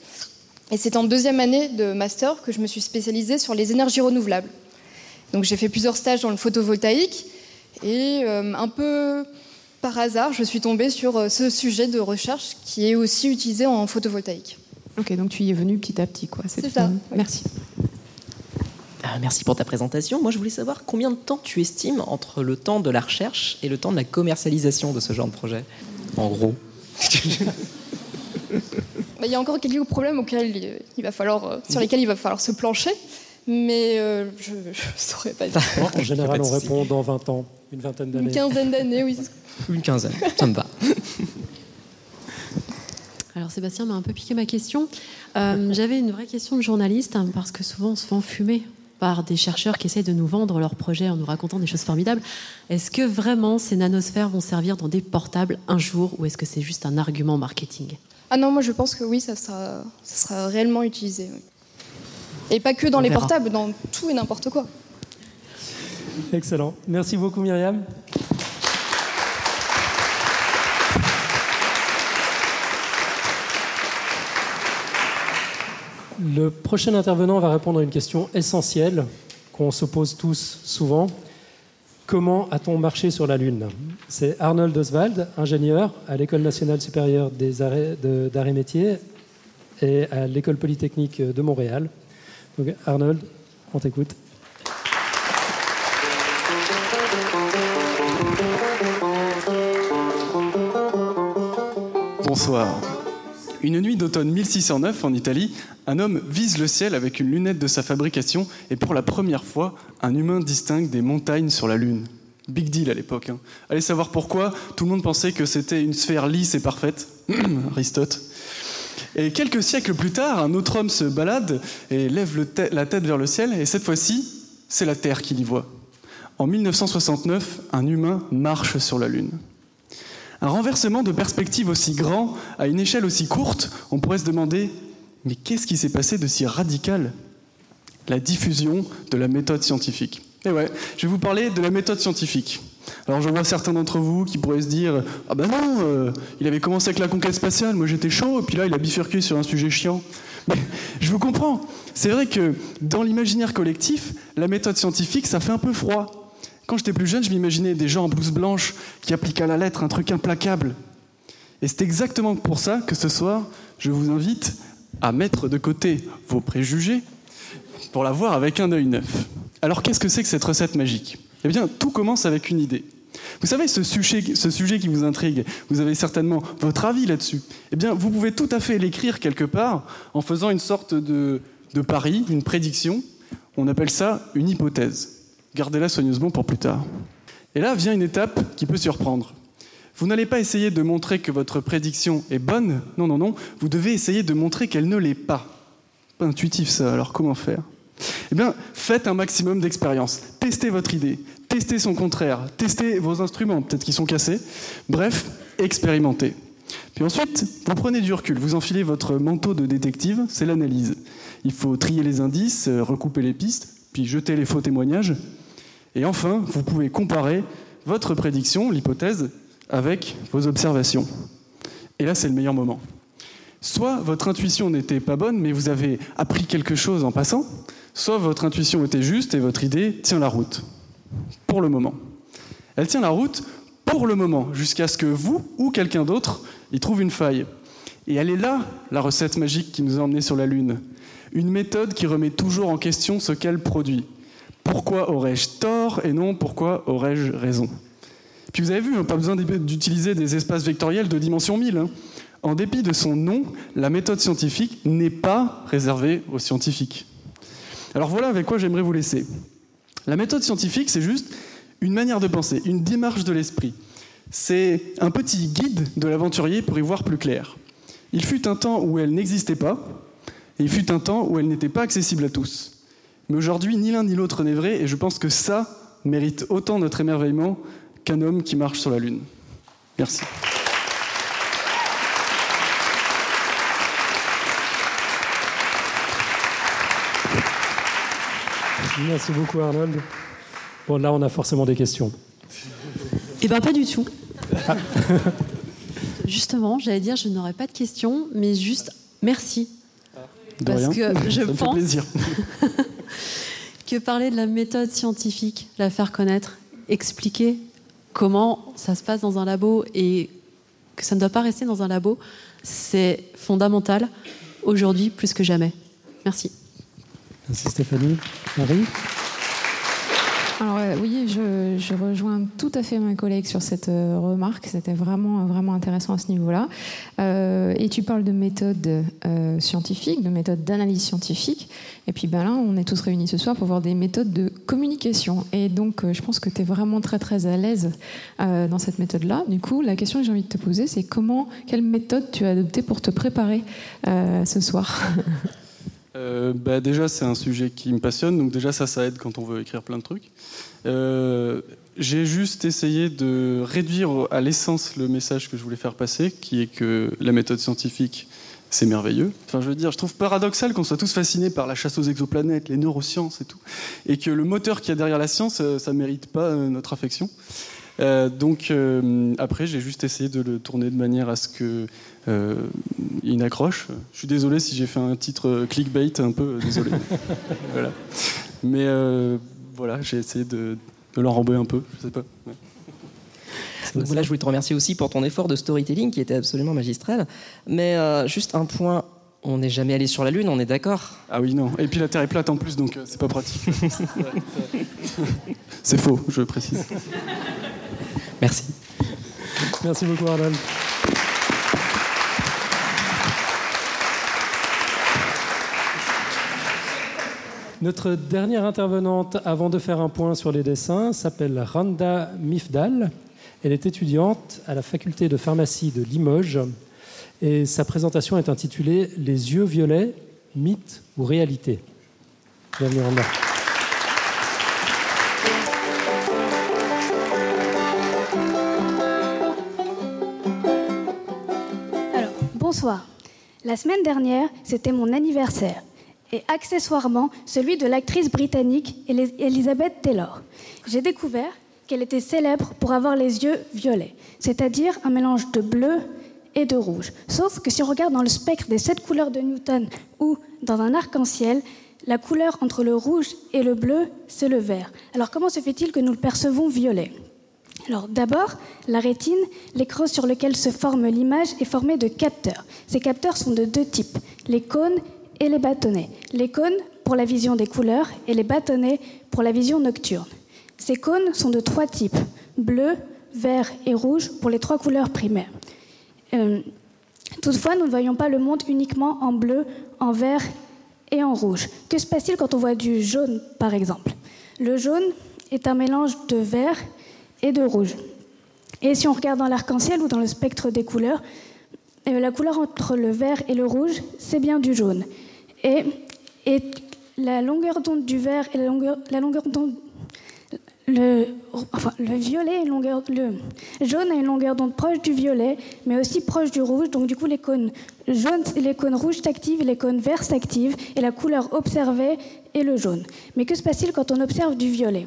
[SPEAKER 11] Et c'est en deuxième année de master que je me suis spécialisée sur les énergies renouvelables. Donc j'ai fait plusieurs stages dans le photovoltaïque et euh, un peu par hasard, je suis tombée sur ce sujet de recherche qui est aussi utilisé en photovoltaïque.
[SPEAKER 7] Ok, donc tu y es venue petit à petit, quoi.
[SPEAKER 11] C'est ça.
[SPEAKER 7] Merci.
[SPEAKER 8] Merci pour ta présentation. Moi, je voulais savoir combien de temps tu estimes entre le temps de la recherche et le temps de la commercialisation de ce genre de projet, en gros.
[SPEAKER 11] Bah, il y a encore quelques problèmes auxquels il va falloir, euh, sur lesquels il va falloir se plancher, mais euh, je ne saurais pas dire.
[SPEAKER 4] En général, on répond dans 20 ans, une vingtaine d'années.
[SPEAKER 11] Une quinzaine d'années, oui.
[SPEAKER 8] Une quinzaine, ça me va.
[SPEAKER 9] Alors Sébastien m'a un peu piqué ma question. Euh, j'avais une vraie question de journaliste, hein, parce que souvent on se fait enfumer par des chercheurs qui essayent de nous vendre leur projet en nous racontant des choses formidables. Est-ce que vraiment ces nanosphères vont servir dans des portables un jour ou est-ce que c'est juste un argument marketing?
[SPEAKER 11] Ah non, moi je pense que oui, ça sera, ça sera réellement utilisé. Et pas que dans les portables, dans tout et n'importe quoi.
[SPEAKER 4] Excellent. Merci beaucoup Myriam. Le prochain intervenant va répondre à une question essentielle qu'on se pose tous souvent. Comment a-t-on marché sur la Lune? C'est Arnold Oswald, ingénieur à l'École nationale supérieure des arts et métiers et à l'École polytechnique de Montréal. Arnold, on t'écoute.
[SPEAKER 12] Bonsoir. Une nuit d'automne 1609 en Italie, un homme vise le ciel avec une lunette de sa fabrication et pour la première fois, un humain distingue des montagnes sur la Lune. Big deal à l'époque. Hein. Allez savoir pourquoi, tout le monde pensait que c'était une sphère lisse et parfaite. Aristote. Et quelques siècles plus tard, un autre homme se balade et lève la tête vers le ciel, et cette fois-ci, c'est la Terre qu'il y voit. En 1969, un humain marche sur la Lune. Un renversement de perspective aussi grand, à une échelle aussi courte, on pourrait se demander, mais qu'est-ce qui s'est passé de si radical? La diffusion de la méthode scientifique. Et eh ouais, je vais vous parler de la méthode scientifique. Alors je vois certains d'entre vous qui pourraient se dire Ah ben non, euh, il avait commencé avec la conquête spatiale, moi j'étais chaud, et puis là il a bifurqué sur un sujet chiant. Mais je vous comprends. C'est vrai que dans l'imaginaire collectif, la méthode scientifique, ça fait un peu froid. Quand j'étais plus jeune, je m'imaginais des gens en blouse blanche qui appliquent à la lettre un truc implacable. Et c'est exactement pour ça que ce soir, je vous invite à mettre de côté vos préjugés pour la voir avec un œil neuf. Alors qu'est-ce que c'est que cette recette magique? Eh bien, tout commence avec une idée. Vous savez, ce sujet, ce qui vous intrigue, vous avez certainement votre avis là-dessus. Eh bien, vous pouvez tout à fait l'écrire quelque part en faisant une sorte de pari, une prédiction. On appelle ça une hypothèse. Gardez-la soigneusement pour plus tard. Et là vient une étape qui peut surprendre. Vous n'allez pas essayer de montrer que votre prédiction est bonne, non, non, non, vous devez essayer de montrer qu'elle ne l'est pas. Pas intuitif ça, alors comment faire? Eh bien, faites un maximum d'expérience, testez votre idée, testez son contraire, testez vos instruments, peut-être qu'ils sont cassés, bref, expérimentez. Puis ensuite, vous prenez du recul, vous enfilez votre manteau de détective, c'est l'analyse. Il faut trier les indices, recouper les pistes, puis jeter les faux témoignages, et enfin, vous pouvez comparer votre prédiction, l'hypothèse, avec vos observations. Et là, c'est le meilleur moment. Soit votre intuition n'était pas bonne, mais vous avez appris quelque chose en passant, soit votre intuition était juste et votre idée tient la route. Pour le moment. Elle tient la route pour le moment, jusqu'à ce que vous ou quelqu'un d'autre y trouve une faille. Et elle est là, la recette magique qui nous a emmenés sur la Lune. Une méthode qui remet toujours en question ce qu'elle produit. Pourquoi aurais-je tort et non pourquoi aurais-je raison? Puis vous avez vu, hein, pas besoin d'utiliser des espaces vectoriels de dimension 1000. Hein. En dépit de son nom, la méthode scientifique n'est pas réservée aux scientifiques. Alors voilà avec quoi j'aimerais vous laisser. La méthode scientifique, c'est juste une manière de penser, une démarche de l'esprit. C'est un petit guide de l'aventurier pour y voir plus clair. Il fut un temps où elle n'existait pas, et il fut un temps où elle n'était pas accessible à tous. Mais aujourd'hui, ni l'un ni l'autre n'est vrai, et je pense que ça mérite autant notre émerveillement qu'un homme qui marche sur la Lune. Merci.
[SPEAKER 4] Merci beaucoup Arnold. Bon, là, on a forcément des questions.
[SPEAKER 9] Eh bien, pas du tout. Justement, j'allais dire, je n'aurais pas de questions, mais juste merci.
[SPEAKER 12] Parce que je pense plaisir.
[SPEAKER 9] que parler de la méthode scientifique, la faire connaître, expliquer comment ça se passe dans un labo et que ça ne doit pas rester dans un labo, c'est fondamental aujourd'hui plus que jamais. Merci.
[SPEAKER 4] Merci Stéphanie. Marie?
[SPEAKER 7] Alors euh, oui, je, rejoins tout à fait ma collègue sur cette euh, remarque. C'était vraiment vraiment intéressant à ce niveau-là. Euh, et tu parles de méthode scientifique, de méthode d'analyse scientifique. Et puis ben là, on est tous réunis ce soir pour voir des méthodes de communication. Et donc, je pense que tu es vraiment très très à l'aise dans cette méthode-là. Du coup, la question que j'ai envie de te poser, c'est comment, quelle méthode tu as adoptée pour te préparer ce soir?
[SPEAKER 12] Euh, bah déjà, c'est un sujet qui me passionne, donc déjà ça, ça aide quand on veut écrire plein de trucs. Euh, j'ai juste essayé de réduire à l'essence le message que je voulais faire passer, qui est que la méthode scientifique, c'est merveilleux. Enfin, je veux dire, je trouve paradoxal qu'on soit tous fascinés par la chasse aux exoplanètes, les neurosciences et tout, et que le moteur qu'il y a derrière la science, euh, ça ne mérite pas notre affection. Donc après, j'ai juste essayé de le tourner de manière à ce que ait une accroche. Je suis désolé si j'ai fait un titre clickbait un peu, désolé. voilà. Mais voilà, j'ai essayé de, de l'enrober un peu, je sais pas.
[SPEAKER 8] voilà, je voulais te remercier aussi pour ton effort de storytelling qui était absolument magistral. Mais juste un point on n'est jamais allé sur la Lune, on est d'accord?
[SPEAKER 12] Ah oui, non. Et puis la Terre est plate en plus, donc euh, c'est pas pratique. c'est faux, je précise.
[SPEAKER 8] Merci.
[SPEAKER 4] Merci beaucoup, Arnold. Notre dernière intervenante, avant de faire un point sur les dessins, s'appelle Randa Mifdal. Elle est étudiante à la faculté de pharmacie de Limoges et sa présentation est intitulée Les yeux violets, mythe ou réalité. Bienvenue Randa.
[SPEAKER 13] Bonsoir. La semaine dernière, c'était mon anniversaire et accessoirement celui de l'actrice britannique Elizabeth Taylor. J'ai découvert qu'elle était célèbre pour avoir les yeux violets, c'est-à-dire un mélange de bleu, et de rouge. Sauf que si on regarde dans le spectre des sept couleurs de Newton ou dans un arc-en-ciel, la couleur entre le rouge et le bleu, c'est le vert. Alors comment se fait-il que nous le percevons violet? D'abord, la rétine, l'écran sur lequel se forme l'image, est formé de capteurs. Ces capteurs sont de deux types, les cônes et les bâtonnets. Les cônes pour la vision des couleurs et les bâtonnets pour la vision nocturne. Ces cônes sont de trois types, bleu, vert et rouge pour les trois couleurs primaires. Euh, toutefois, nous ne voyons pas le monde uniquement en bleu, en vert et en rouge. Que se passe-t-il quand on voit du jaune, par exemple? Le jaune est un mélange de vert et de rouge. Et si on regarde dans l'arc-en-ciel ou dans le spectre des couleurs, euh, la couleur entre le vert et le rouge, c'est bien du jaune. Et, la longueur d'onde du vert et la longueur, la longueur d'onde le, enfin, le violet, longueur, le jaune a une longueur d'onde proche du violet, mais aussi proche du rouge. Donc du coup, les cônes jaunes les cônes rouges s'activent les cônes verts s'activent, et la couleur observée est le jaune. Mais que se passe-t-il quand on observe du violet?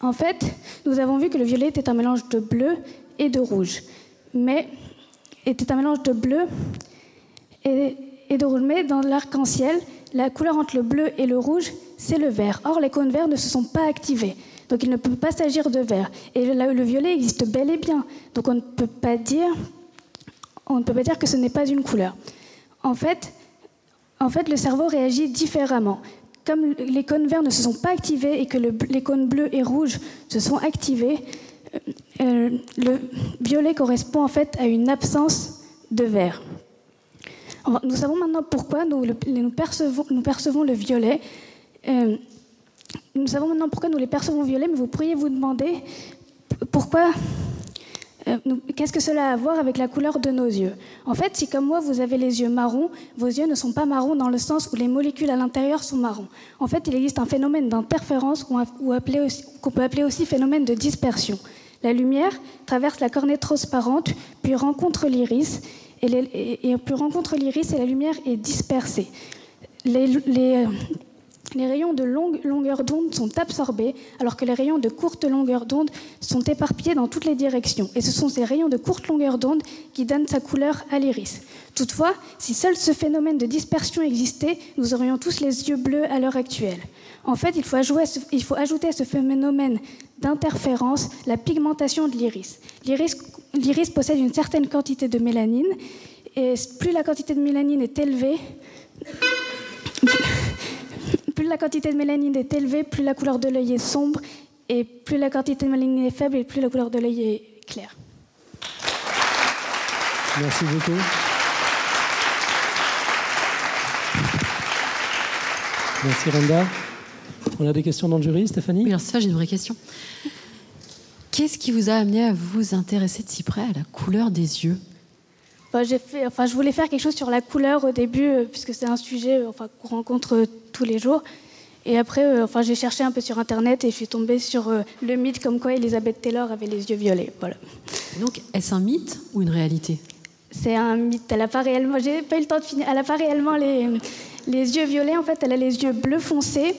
[SPEAKER 13] En fait, nous avons vu que le violet était un mélange de bleu et de rouge, mais était un mélange de bleu et, et de rouge. Mais dans l'arc-en-ciel, la couleur entre le bleu et le rouge, c'est le vert. Or, les cônes verts ne se sont pas activés. Donc il ne peut pas s'agir de vert. Et le, violet existe bel et bien. Donc on ne peut pas dire, ne peut pas dire que ce n'est pas une couleur. En fait, en fait, le cerveau réagit différemment. Comme les cônes verts ne se sont pas activés et que les cônes bleus et rouges se sont activés, euh, euh, le violet correspond en fait à une absence de vert. Nous savons maintenant pourquoi nous, percevons, le violet. Euh, nous savons maintenant pourquoi nous les percevons violets, mais vous pourriez vous demander pourquoi, euh, qu'est-ce que cela a à voir avec la couleur de nos yeux? En fait, si comme moi vous avez les yeux marrons, vos yeux ne sont pas marrons dans le sens où les molécules à l'intérieur sont marrons. En fait, il existe un phénomène d'interférence qu'on peut appeler aussi phénomène de dispersion. La lumière traverse la cornée transparente, puis rencontre l'iris, et, puis rencontre l'iris et la lumière est dispersée. Les, les, les rayons de longue longueur d'onde sont absorbés, alors que les rayons de courte longueur d'onde sont éparpillés dans toutes les directions. Et ce sont ces rayons de courte longueur d'onde qui donnent sa couleur à l'iris. Toutefois, si seul ce phénomène de dispersion existait, nous aurions tous les yeux bleus à l'heure actuelle. En fait, il faut, il faut ajouter à ce phénomène d'interférence la pigmentation de l'iris. L'iris possède une certaine quantité de mélanine, et plus la quantité de mélanine est élevée, plus la quantité de mélanine est élevée, plus la couleur de l'œil est sombre, et plus la quantité de mélanine est faible, et plus la couleur de l'œil est claire.
[SPEAKER 4] Merci beaucoup. Merci Randa. On a des questions dans le jury, Stéphanie?
[SPEAKER 9] Oui, alors ça, j'ai une vraie question. Qu'est-ce qui vous a amené à vous intéresser de si près à la couleur des yeux?
[SPEAKER 13] Fait, enfin, je voulais faire quelque chose sur la couleur au début, euh, puisque c'est un sujet euh, enfin, qu'on rencontre euh, tous les jours. Et après, enfin, j'ai cherché un peu sur Internet et je suis tombée sur le mythe comme quoi Elizabeth Taylor avait les yeux violets. Voilà.
[SPEAKER 9] Donc, est-ce un mythe ou une réalité?
[SPEAKER 13] C'est un mythe. Elle n'a pas réellement, j'ai pas eu le temps de finir. Elle n'a pas réellement les, les yeux violets. En fait, elle a les yeux bleu foncé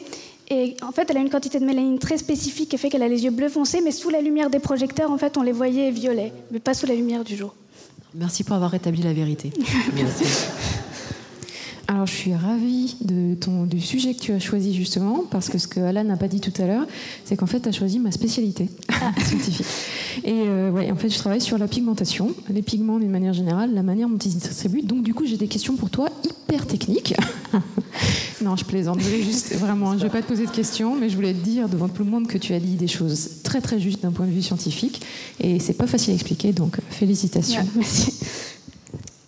[SPEAKER 13] Et en fait, elle a une quantité de mélanine très spécifique qui fait qu'elle a les yeux bleus foncés, mais sous la lumière des projecteurs, en fait, on les voyait violets, mais pas sous la lumière du jour.
[SPEAKER 9] Merci pour avoir rétabli la vérité. Merci.
[SPEAKER 7] Alors, je suis ravie de ton, du sujet que tu as choisi justement, parce que ce que Alan n'a pas dit tout à l'heure, c'est qu'en fait, tu as choisi ma spécialité scientifique. Et euh, ouais, en fait, je travaille sur la pigmentation, les pigments d'une manière générale, la manière dont ils se distribuent. Donc, du coup, j'ai des questions pour toi hyper techniques. non, je plaisante. Je voulais juste, vraiment, je vais pas te poser de questions, mais je voulais te dire devant tout le monde que tu as dit des choses très très justes d'un point de vue scientifique. Et c'est pas facile à expliquer, donc félicitations.
[SPEAKER 13] merci.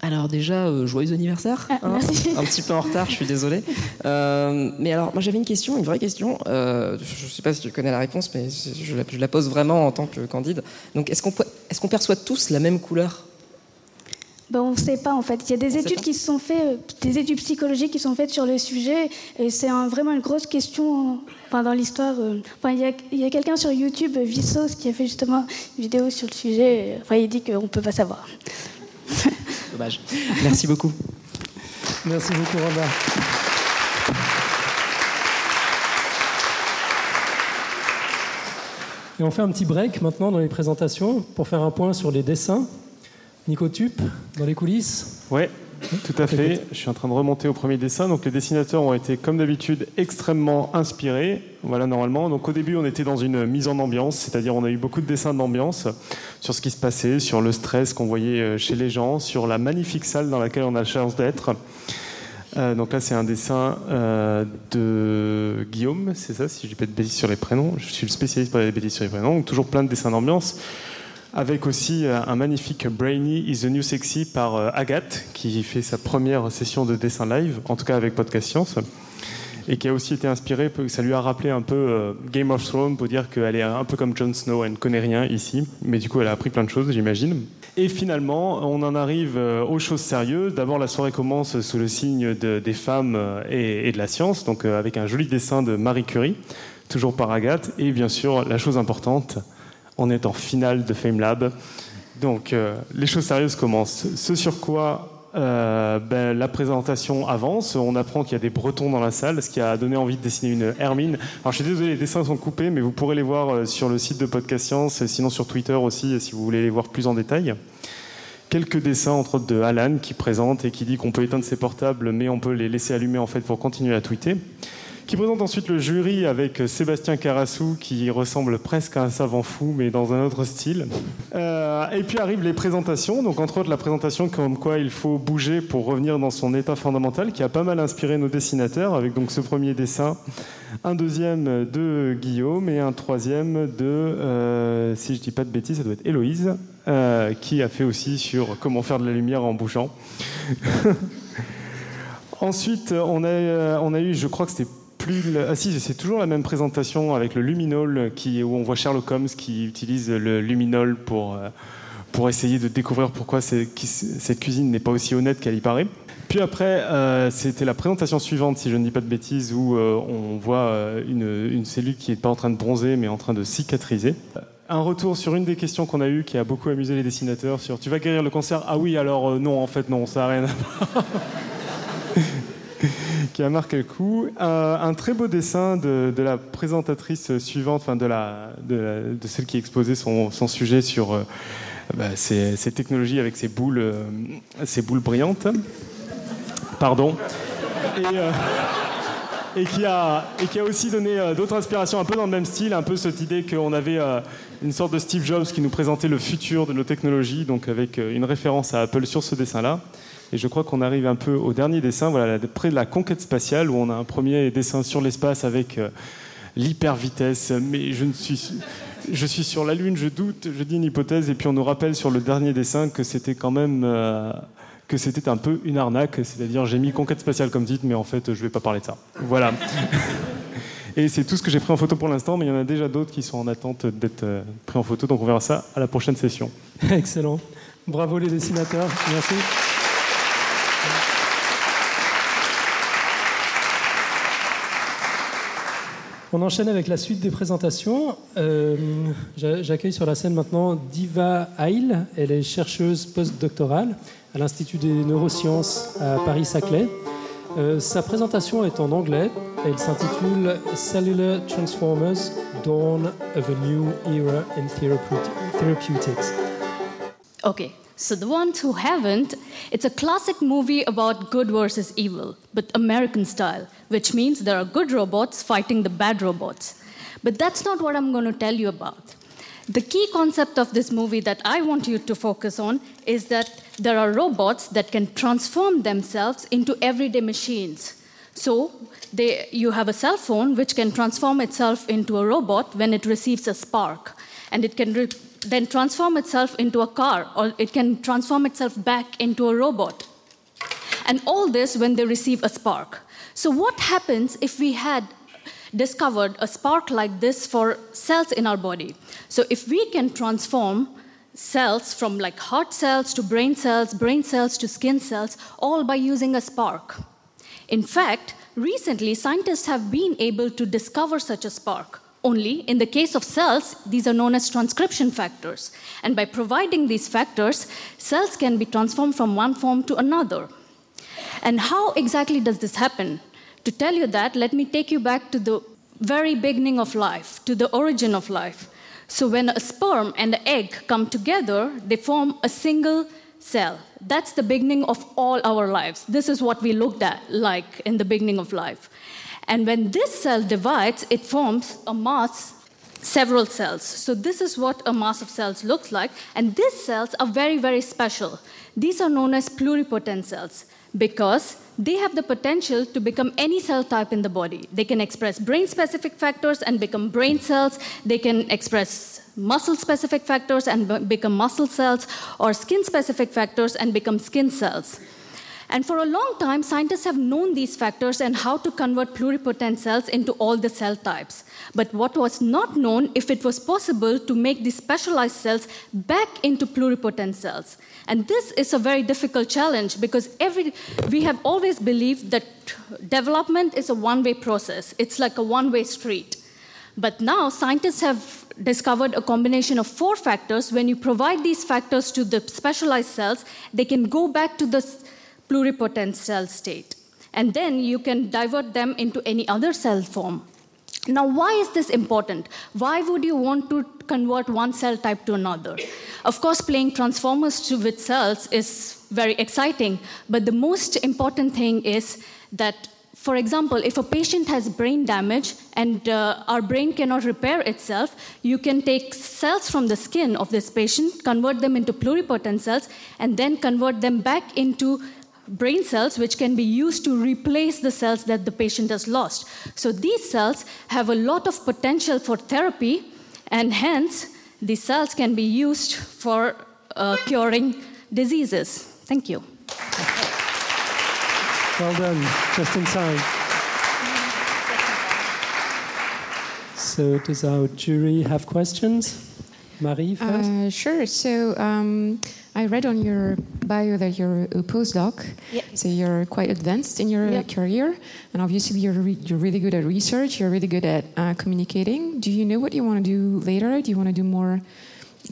[SPEAKER 8] Alors déjà, euh, joyeux anniversaire.
[SPEAKER 13] Ah,
[SPEAKER 8] hein. Un petit peu en retard, je suis désolé. Euh, mais alors, moi j'avais une question, une vraie question. Euh, je ne sais pas si tu connais la réponse, mais je la, je la pose vraiment en tant que candide. Donc, est-ce qu'on perçoit tous la même couleur?
[SPEAKER 13] Ben, on ne sait pas en fait. Il y a des études qui se sont faites, euh, des études psychologiques qui sont faites sur le sujet, et c'est un- vraiment une grosse question enfin, dans l'histoire. Enfin, il y a, il y a quelqu'un sur YouTube, Vsauce, qui a fait justement une vidéo sur le sujet. Enfin, il dit qu'on ne peut pas savoir.
[SPEAKER 8] Dommage. Merci beaucoup.
[SPEAKER 4] Merci beaucoup, Randa. Et on fait un petit break maintenant dans les présentations pour faire un point sur les dessins. Nico Tup, dans les coulisses.
[SPEAKER 1] Ouais, tout à fait. Je suis en train de remonter au premier dessin. Donc les dessinateurs ont été, comme d'habitude, extrêmement inspirés. Voilà, normalement. Donc au début, on était dans une mise en ambiance, c'est-à-dire on a eu beaucoup de dessins d'ambiance sur ce qui se passait, sur le stress qu'on voyait euh, chez les gens, sur la magnifique salle dans laquelle on a la chance d'être. Euh, donc là, c'est un dessin euh, de Guillaume, c'est ça, si je dis pas de bêtises sur les prénoms. Je suis le spécialiste pour les bêtises sur les prénoms. Donc toujours plein de dessins d'ambiance avec aussi euh, un magnifique Brainy is the New Sexy par euh, Agathe, qui fait sa première session de dessin live, en tout cas avec Podcast Science, et qui a aussi été inspiré, ça lui a rappelé un peu euh, Game of Thrones, pour dire qu'elle est un peu comme Jon Snow, elle ne connaît rien ici, mais du coup elle a appris plein de choses, j'imagine. Et finalement, on en arrive aux choses sérieuses. D'abord, la soirée commence sous le signe de- des femmes et, de la science, donc avec un joli dessin de Marie Curie, toujours par Agathe, et bien sûr, la chose importante, on est en finale de FameLab. Donc, euh, les choses sérieuses commencent. Ce sur quoi euh, ben, la présentation avance. On apprend qu'il y a des Bretons dans la salle, ce qui a donné envie de dessiner une Hermine. Alors, je suis désolé, les dessins sont coupés, mais vous pourrez les voir euh, sur le site de Podcast Science, sinon sur Twitter aussi, si vous voulez les voir plus en détail. Quelques dessins, entre autres, de Alan qui présente et qui dit qu'on peut éteindre ses portables, mais on peut les laisser allumer en fait pour continuer à tweeter qui présente ensuite le jury avec Sébastien Carassou qui ressemble presque à un savant fou mais dans un autre style. Euh, et puis arrivent les présentations, donc entre autres la présentation comme quoi il faut bouger pour revenir dans son état fondamental qui a pas mal inspiré nos dessinateurs avec donc ce premier dessin, un deuxième de Guillaume et un troisième de, euh, si je dis pas de bêtises, ça doit être Héloïse euh, qui a fait aussi sur comment faire de la lumière en bougeant. Ensuite, on a, on a eu, je crois que c'était Ah si, c'est toujours la même présentation avec le luminol où on voit Sherlock Holmes qui utilise le luminol pour, euh, pour essayer de découvrir pourquoi cette cuisine n'est pas aussi honnête qu'elle y paraît. Puis après, euh, c'était la présentation suivante, si je ne dis pas de bêtises, où euh, on voit une, une cellule qui n'est pas en train de bronzer, mais en train de cicatriser. Un retour sur une des questions qu'on a eues qui a beaucoup amusé les dessinateurs sur Tu vas guérir le cancer? Ah oui, alors non, en fait, non, ça n'a rien à voir. qui a marqué le coup. Euh, un très beau dessin de, la présentatrice suivante, enfin de, celle qui exposait son, sujet sur euh, bah, ces, technologies avec ces boules, euh, brillantes. Pardon. Et, qui a, aussi donné d'autres inspirations un peu dans le même style, un peu cette idée qu'on avait une sorte de Steve Jobs qui nous présentait le futur de nos technologies, donc avec une référence à Apple sur ce dessin-là. Et je crois qu'on arrive un peu au dernier dessin, voilà, près de la conquête spatiale, où on a un premier dessin sur l'espace avec euh, l'hyper vitesse. Mais je ne suis, sur la Lune, je doute, je dis une hypothèse, et puis on nous rappelle sur le dernier dessin que c'était quand même euh, que c'était un peu une arnaque, c'est-à-dire j'ai mis conquête spatiale comme titre, mais en fait je vais pas parler de ça. Voilà. Et c'est tout ce que j'ai pris en photo pour l'instant, mais il y en a déjà d'autres qui sont en attente d'être euh, pris en photo, donc on verra ça à la prochaine session.
[SPEAKER 4] Excellent. Bravo les dessinateurs. Merci. On enchaîne avec la suite des présentations. Euh, j'a- J'accueille sur la scène maintenant Diva Heil. Elle est chercheuse postdoctorale à l'Institut des neurosciences à Paris-Saclay. Euh, sa présentation est en anglais. Elle s'intitule Cellular Transformers Dawn of a New Era in Therapeutics.
[SPEAKER 14] Okay, so the ones who haven't, it's a classic movie about good versus evil, but American style, which means there are good robots fighting the bad robots. But that's not what I'm going to tell you about. The key concept of this movie that I want you to focus on is that there are robots that can transform themselves into everyday machines. So they, you have a cell phone which can transform itself into a robot when it receives a spark, and it can re- then transform itself into a car, or it can transform itself back into a robot. And all this when they receive a spark. So, what happens if we had discovered a spark like this for cells in our body? So, if we can transform cells from like heart cells to brain cells, brain cells to skin cells, all by using a spark. In fact, recently scientists have been able to discover such a spark. Only in the case of cells, these are known as transcription factors. And by providing these factors, cells can be transformed from one form to another. And how exactly does this happen? To tell you that, let me take you back to the very beginning of life, to the origin of life. So, when a sperm and an egg come together, they form a single cell. That's the beginning of all our lives. This is what we looked at like in the beginning of life. And when this cell divides, it forms a mass, several cells. So, this is what a mass of cells looks like. And these cells are very, very special. These are known as pluripotent cells because they have the potential to become any cell type in the body. They can express brain specific factors and become brain cells. They can express muscle specific factors and become muscle cells, or skin specific factors and become skin cells. And for a long time, scientists have known these factors and how to convert pluripotent cells into all the cell types. But what was not known if it was possible to make these specialized cells back into pluripotent cells. And this is a very difficult challenge because every, we have always believed that development is a one way process, it's like a one way street. But now scientists have discovered a combination of four factors. When you provide these factors to the specialized cells, they can go back to the pluripotent cell state. And then you can divert them into any other cell form. Now, why is this important? Why would you want to convert one cell type to another? Of course, playing transformers with cells is very exciting, but the most important thing is that, for example, if a patient has brain damage and uh, our brain cannot repair itself, you can take cells from the skin of this patient, convert them into pluripotent cells, and then convert them back into brain cells which can be used to replace the cells that the patient has lost. So these cells have a lot of potential for therapy, and hence these cells can be used for uh, curing diseases. Thank you.
[SPEAKER 4] Well done, just in time. So, does our jury have questions? Marie first?
[SPEAKER 7] Uh, sure. So, um, I read on your bio that you're a postdoc,
[SPEAKER 14] yeah.
[SPEAKER 7] so you're quite advanced in your career, and obviously you're re- you're really good at research. You're really good at uh, communicating. Do you know what you want to do later? Do you want to do more,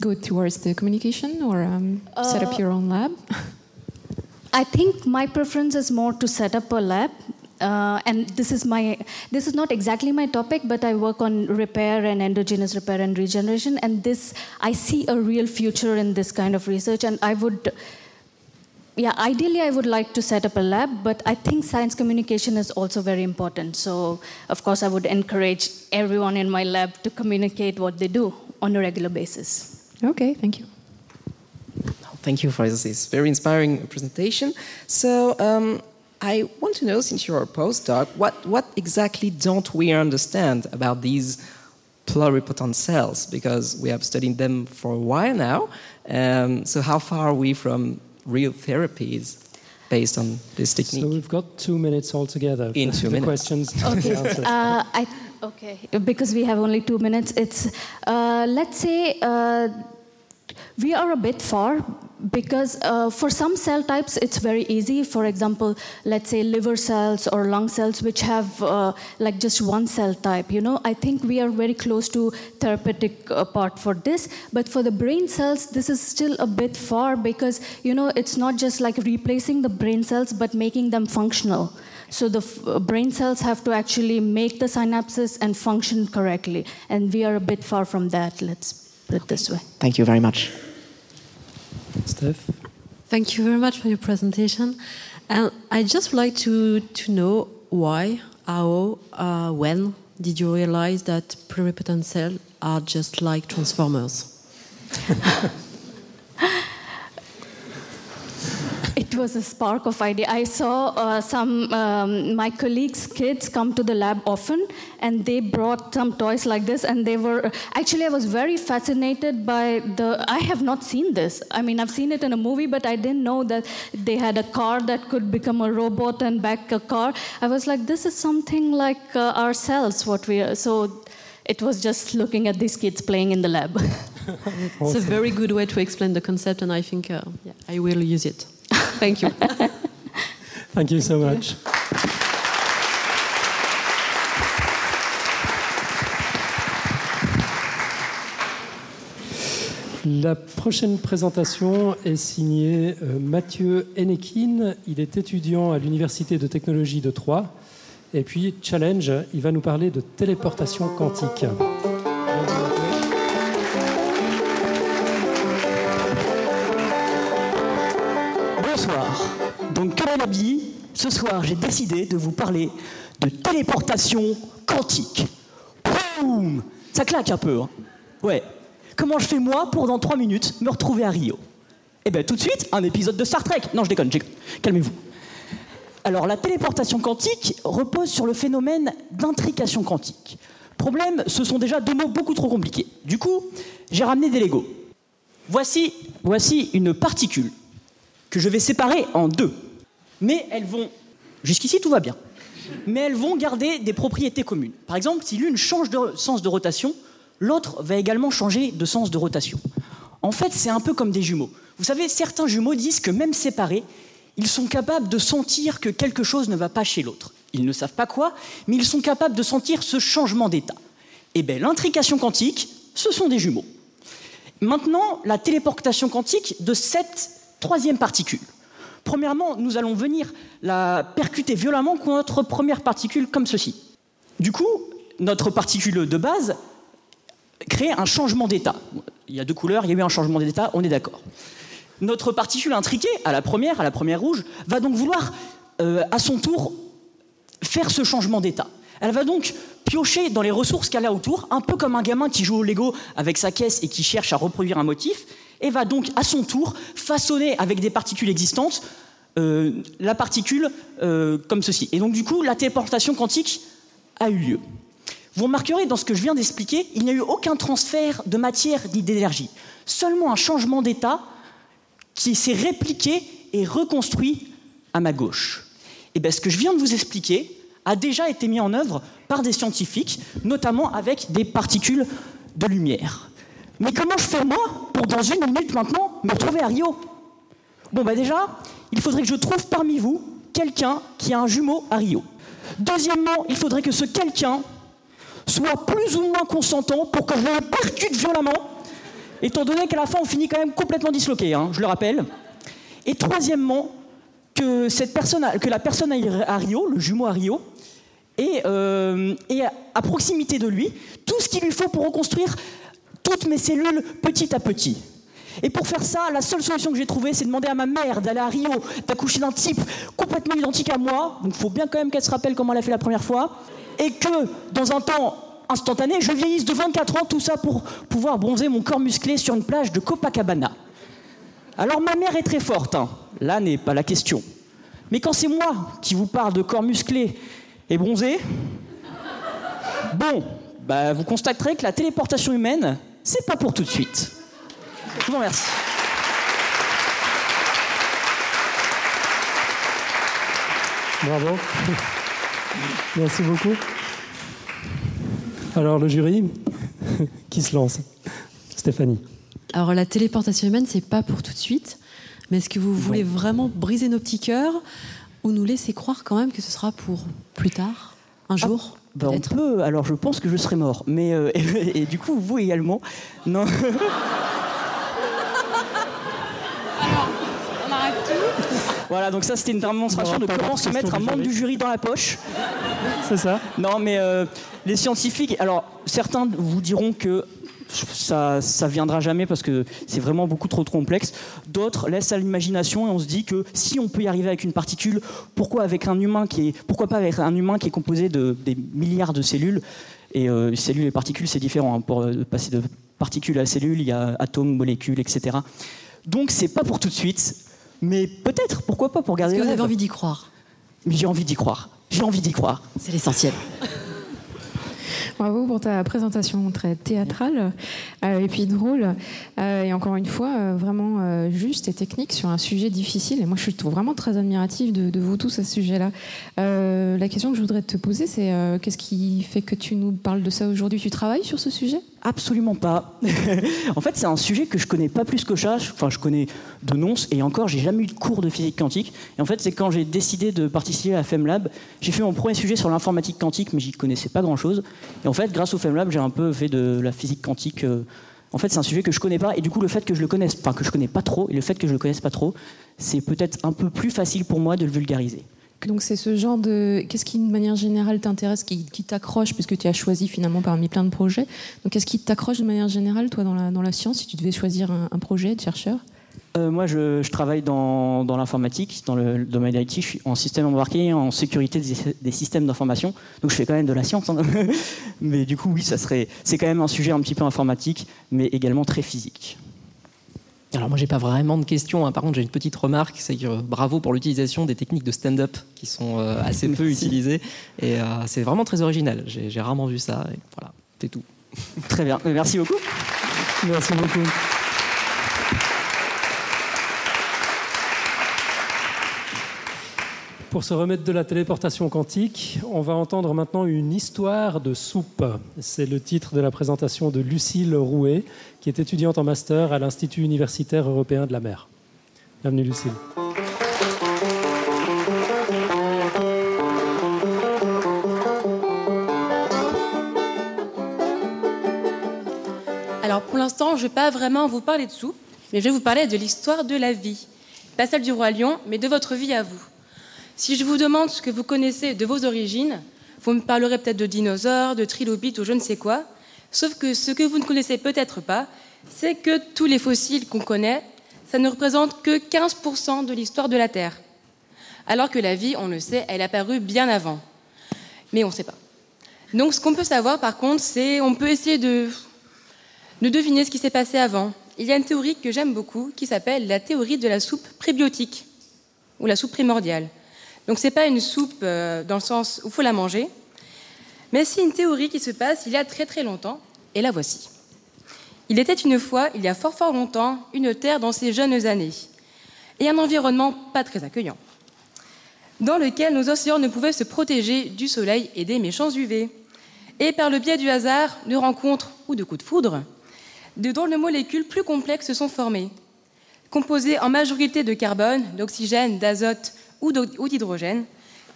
[SPEAKER 7] go towards the communication, or um, set up
[SPEAKER 14] Uh,
[SPEAKER 7] your own lab?
[SPEAKER 14] I think my preference is more to set up a lab. Uh, and this is my this is not exactly my topic, but I work on repair and endogenous repair and regeneration. And this I see a real future in this kind of research. And I would, yeah, ideally I would like to set up a lab, but I think science communication is also very important. So of course I would encourage everyone in my lab to communicate what they do on a regular basis.
[SPEAKER 7] okay, thank you.
[SPEAKER 8] Thank you for this very inspiring presentation. So, um, I want to know, since you're a postdoc, what, what exactly don't we understand about these pluripotent cells? Because we have studied them for a while now. Um, so, how far are we from real therapies based on this technique?
[SPEAKER 4] So, we've got two minutes altogether.
[SPEAKER 8] In
[SPEAKER 4] for
[SPEAKER 8] two
[SPEAKER 4] the
[SPEAKER 8] minutes.
[SPEAKER 4] questions.
[SPEAKER 14] Okay. Uh, I, okay. Because we have only two minutes, it's uh, let's say uh, we are a bit far because uh, for some cell types it's very easy. For example, let's say liver cells or lung cells, which have uh, like just one cell type. You know, I think we are very close to therapeutic uh, part for this. But for the brain cells, this is still a bit far because you know it's not just like replacing the brain cells, but making them functional. So the f- uh, brain cells have to actually make the synapses and function correctly. And we are a bit far from that, let's put it this way.
[SPEAKER 8] Thank you very much.
[SPEAKER 4] Steph
[SPEAKER 9] Thank you very much for your presentation. And I just would like to, to know why, how, uh, when did you realize that pluripotent cells are just like transformers?
[SPEAKER 14] It was a spark of idea. I saw uh, some um, my colleagues' kids come to the lab often, and they brought some toys like this, and they were actually I was very fascinated by the. I have not seen this. I mean, I've seen it in a movie, but I didn't know that they had a car that could become a robot and back a car. I was like, this is something like uh, ourselves. What we are. So. It was just looking at these kids playing in the lab.
[SPEAKER 9] It's a very good way to explain the concept, and I think uh, yeah, I will use it. Thank you.
[SPEAKER 4] Thank you so much. La prochaine présentation est signée euh, Mathieu Hennekin. Il est étudiant à l'Université de technologie de Troyes. Et puis, Challenge, il va nous parler de téléportation quantique.
[SPEAKER 15] Donc, comme elle a dit, ce soir, j'ai décidé de vous parler de téléportation quantique. Boum Ça claque un peu. hein. Ouais. Comment je fais moi pour dans 3 minutes me retrouver à Rio? Eh bien, tout de suite, un épisode de Star Trek. Non, je déconne, déconne. calmez-vous. Alors, la téléportation quantique repose sur le phénomène d'intrication quantique. Problème, ce sont déjà deux mots beaucoup trop compliqués. Du coup, j'ai ramené des Legos. Voici, voici une particule que je vais séparer en deux. Mais elles vont. Jusqu'ici, tout va bien. Mais elles vont garder des propriétés communes. Par exemple, si l'une change de sens de rotation, l'autre va également changer de sens de rotation. En fait, c'est un peu comme des jumeaux. Vous savez, certains jumeaux disent que même séparés, ils sont capables de sentir que quelque chose ne va pas chez l'autre. Ils ne savent pas quoi, mais ils sont capables de sentir ce changement d'état. Et bien, l'intrication quantique, ce sont des jumeaux. Maintenant, la téléportation quantique de cette troisième particule. Premièrement, nous allons venir la percuter violemment contre notre première particule comme ceci. Du coup, notre particule de base crée un changement d'état. Il y a deux couleurs, il y a eu un changement d'état, on est d'accord. Notre particule intriquée, à la première, à la première rouge, va donc vouloir, euh, à son tour, faire ce changement d'état. Elle va donc piocher dans les ressources qu'elle a autour, un peu comme un gamin qui joue au Lego avec sa caisse et qui cherche à reproduire un motif, et va donc à son tour façonner avec des particules existantes euh, la particule euh, comme ceci. Et donc du coup, la téléportation quantique a eu lieu. Vous remarquerez dans ce que je viens d'expliquer, il n'y a eu aucun transfert de matière ni d'énergie, seulement un changement d'état qui s'est répliqué et reconstruit à ma gauche. Et bien, ce que je viens de vous expliquer a déjà été mis en œuvre par des scientifiques, notamment avec des particules de lumière. Mais comment je fais moi pour dans une minute maintenant me retrouver à Rio? Bon bah déjà, il faudrait que je trouve parmi vous quelqu'un qui a un jumeau à Rio. Deuxièmement, il faudrait que ce quelqu'un soit plus ou moins consentant pour que je le percute violemment, étant donné qu'à la fin on finit quand même complètement disloqué, hein, je le rappelle. Et troisièmement, que, cette personne, que la personne à Rio, le jumeau à Rio, ait, euh, ait à proximité de lui tout ce qu'il lui faut pour reconstruire toutes mes cellules petit à petit. Et pour faire ça, la seule solution que j'ai trouvée, c'est de demander à ma mère d'aller à Rio, d'accoucher d'un type complètement identique à moi. Donc il faut bien quand même qu'elle se rappelle comment elle a fait la première fois. Et que, dans un temps instantané, je vieillisse de 24 ans, tout ça pour pouvoir bronzer mon corps musclé sur une plage de Copacabana. Alors ma mère est très forte, hein. là n'est pas la question. Mais quand c'est moi qui vous parle de corps musclé et bronzé, bon, bah, vous constaterez que la téléportation humaine, c'est pas pour tout de suite. Je vous remercie.
[SPEAKER 4] Bravo. Merci beaucoup. Alors, le jury, qui se lance Stéphanie.
[SPEAKER 9] Alors la téléportation humaine, c'est pas pour tout de suite, mais est-ce que vous voulez vraiment briser nos petits cœurs ou nous laisser croire quand même que ce sera pour plus tard, un jour?
[SPEAKER 15] Bah, on peut, alors je pense que je serai mort. Mais, euh, et, et du coup, vous également. Non.
[SPEAKER 3] On arrête tout
[SPEAKER 15] Voilà, donc ça c'était une démonstration de comment se mettre un membre du jury dans la poche.
[SPEAKER 4] C'est ça
[SPEAKER 15] Non, mais euh, les scientifiques, alors certains vous diront que ça, ça viendra jamais parce que c'est vraiment beaucoup trop, complexe. D'autres laissent à l'imagination et on se dit que si on peut y arriver avec une particule, pourquoi avec un humain qui est, pourquoi pas avec un humain qui est composé de des milliards de cellules Et euh, cellules et particules, c'est différent. hein. Pour euh, passer de particules à cellules, il y a atomes, molécules, etc. Donc c'est pas pour tout de suite, mais peut-être, pourquoi pas pour garder
[SPEAKER 9] Est-ce que vous avez envie d'y croire?
[SPEAKER 15] J'ai envie d'y croire. J'ai envie d'y croire.
[SPEAKER 9] C'est l'essentiel.
[SPEAKER 7] Bravo pour ta présentation très théâtrale euh, et puis drôle. Euh, et encore une fois, euh, vraiment juste et technique sur un sujet difficile. Et moi, je suis vraiment très admirative de, de vous tous à ce sujet-là. La question que je voudrais te poser, c'est qu'est-ce qui fait que tu nous parles de ça aujourd'hui? Tu travailles sur ce sujet?
[SPEAKER 15] Absolument pas. en fait, c'est un sujet que je connais pas plus que ça. Enfin, je connais de noms et encore, j'ai jamais eu de cours de physique quantique. Et en fait, c'est quand j'ai décidé de participer à FemLab, j'ai fait mon premier sujet sur l'informatique quantique, mais j'y connaissais pas grand-chose. Et en fait, grâce au FemLab, j'ai un peu fait de la physique quantique. euh, En fait, c'est un sujet que je connais pas, et du coup, le fait que je le connaisse, enfin que je connais pas trop, et le fait que je le connaisse pas trop, c'est peut-être un peu plus facile pour moi de le vulgariser.
[SPEAKER 7] Donc c'est ce genre de... Qu'est-ce qui, de manière générale, t'intéresse, qui, t'accroche, puisque tu as choisi finalement parmi plein de projets. Donc qu'est-ce qui t'accroche de manière générale, toi, dans la, dans la science, si tu devais choisir un projet de chercheur?
[SPEAKER 15] Euh, moi, je, je travaille dans, dans l'informatique, dans le domaine IT. Je suis en système embarqué, en sécurité des, des systèmes d'information. Donc, je fais quand même de la science. hein. mais du coup, oui, ça serait. C'est quand même un sujet un petit peu informatique, mais également très physique.
[SPEAKER 8] Alors moi j'ai pas vraiment de questions, hein. par contre j'ai une petite remarque, c'est que euh, bravo pour l'utilisation des techniques de stand-up qui sont euh, assez peu utilisées et euh, c'est vraiment très original. J'ai rarement vu ça. Et voilà, c'est tout.
[SPEAKER 15] Très bien, merci beaucoup.
[SPEAKER 4] Merci beaucoup. Pour se remettre de la téléportation quantique, on va entendre maintenant une histoire de soupe. C'est le titre de la présentation de Lucille Rouet, qui est étudiante en master à l'Institut universitaire européen de la mer. Bienvenue Lucille.
[SPEAKER 16] Alors pour l'instant, je ne vais pas vraiment vous parler de soupe, mais je vais vous parler de l'histoire de la vie. Pas celle du roi lion, mais de votre vie à vous. Si je vous demande ce que vous connaissez de vos origines, vous me parlerez peut-être de dinosaures, de trilobites ou je ne sais quoi. Sauf que ce que vous ne connaissez peut-être pas, c'est que tous les fossiles qu'on connaît, ça ne représente que 15% de l'histoire de la Terre. Alors que la vie, on le sait, elle est apparue bien avant. Mais on ne sait pas. Donc ce qu'on peut savoir par contre, c'est on peut essayer de de deviner ce qui s'est passé avant. Il y a une théorie que j'aime beaucoup qui s'appelle la théorie de la soupe prébiotique ou la soupe primordiale. Donc c'est pas une soupe euh, dans le sens où il faut la manger, mais c'est une théorie qui se passe il y a très très longtemps, et la voici. Il était une fois, il y a fort fort longtemps, une terre dans ses jeunes années, et un environnement pas très accueillant, dans lequel nos océans ne pouvaient se protéger du soleil et des méchants UV. Et par le biais du hasard, de rencontres ou de coups de foudre, de drôles de molécules plus complexes se sont formées, composées en majorité de carbone, d'oxygène, d'azote ou d'hydrogène.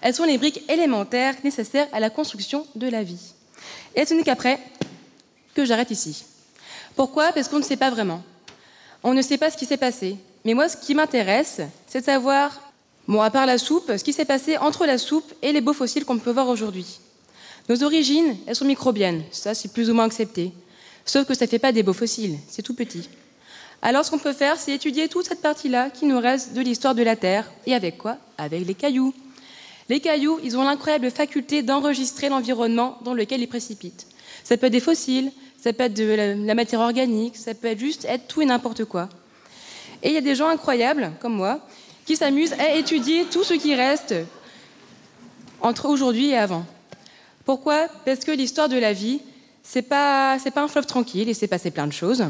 [SPEAKER 16] Elles sont les briques élémentaires nécessaires à la construction de la vie. Et ce n'est qu'après que j'arrête ici. Pourquoi? Parce qu'on ne sait pas vraiment. On ne sait pas ce qui s'est passé. Mais moi, ce qui m'intéresse, c'est de savoir, bon, à part la soupe, ce qui s'est passé entre la soupe et les beaux fossiles qu'on peut voir aujourd'hui. Nos origines, elles sont microbiennes. Ça, c'est plus ou moins accepté. Sauf que ça ne fait pas des beaux fossiles. C'est tout petit. Alors, ce qu'on peut faire, c'est étudier toute cette partie-là qui nous reste de l'histoire de la Terre. Et avec quoi? Avec les cailloux. Les cailloux, ils ont l'incroyable faculté d'enregistrer l'environnement dans lequel ils précipitent. Ça peut être des fossiles, ça peut être de la, matière organique, ça peut être juste être tout et n'importe quoi. Et il y a des gens incroyables, comme moi, qui s'amusent à étudier tout ce qui reste entre aujourd'hui et avant. Pourquoi? Parce que l'histoire de la vie, c'est pas pas un fleuve tranquille, il s'est passé plein de choses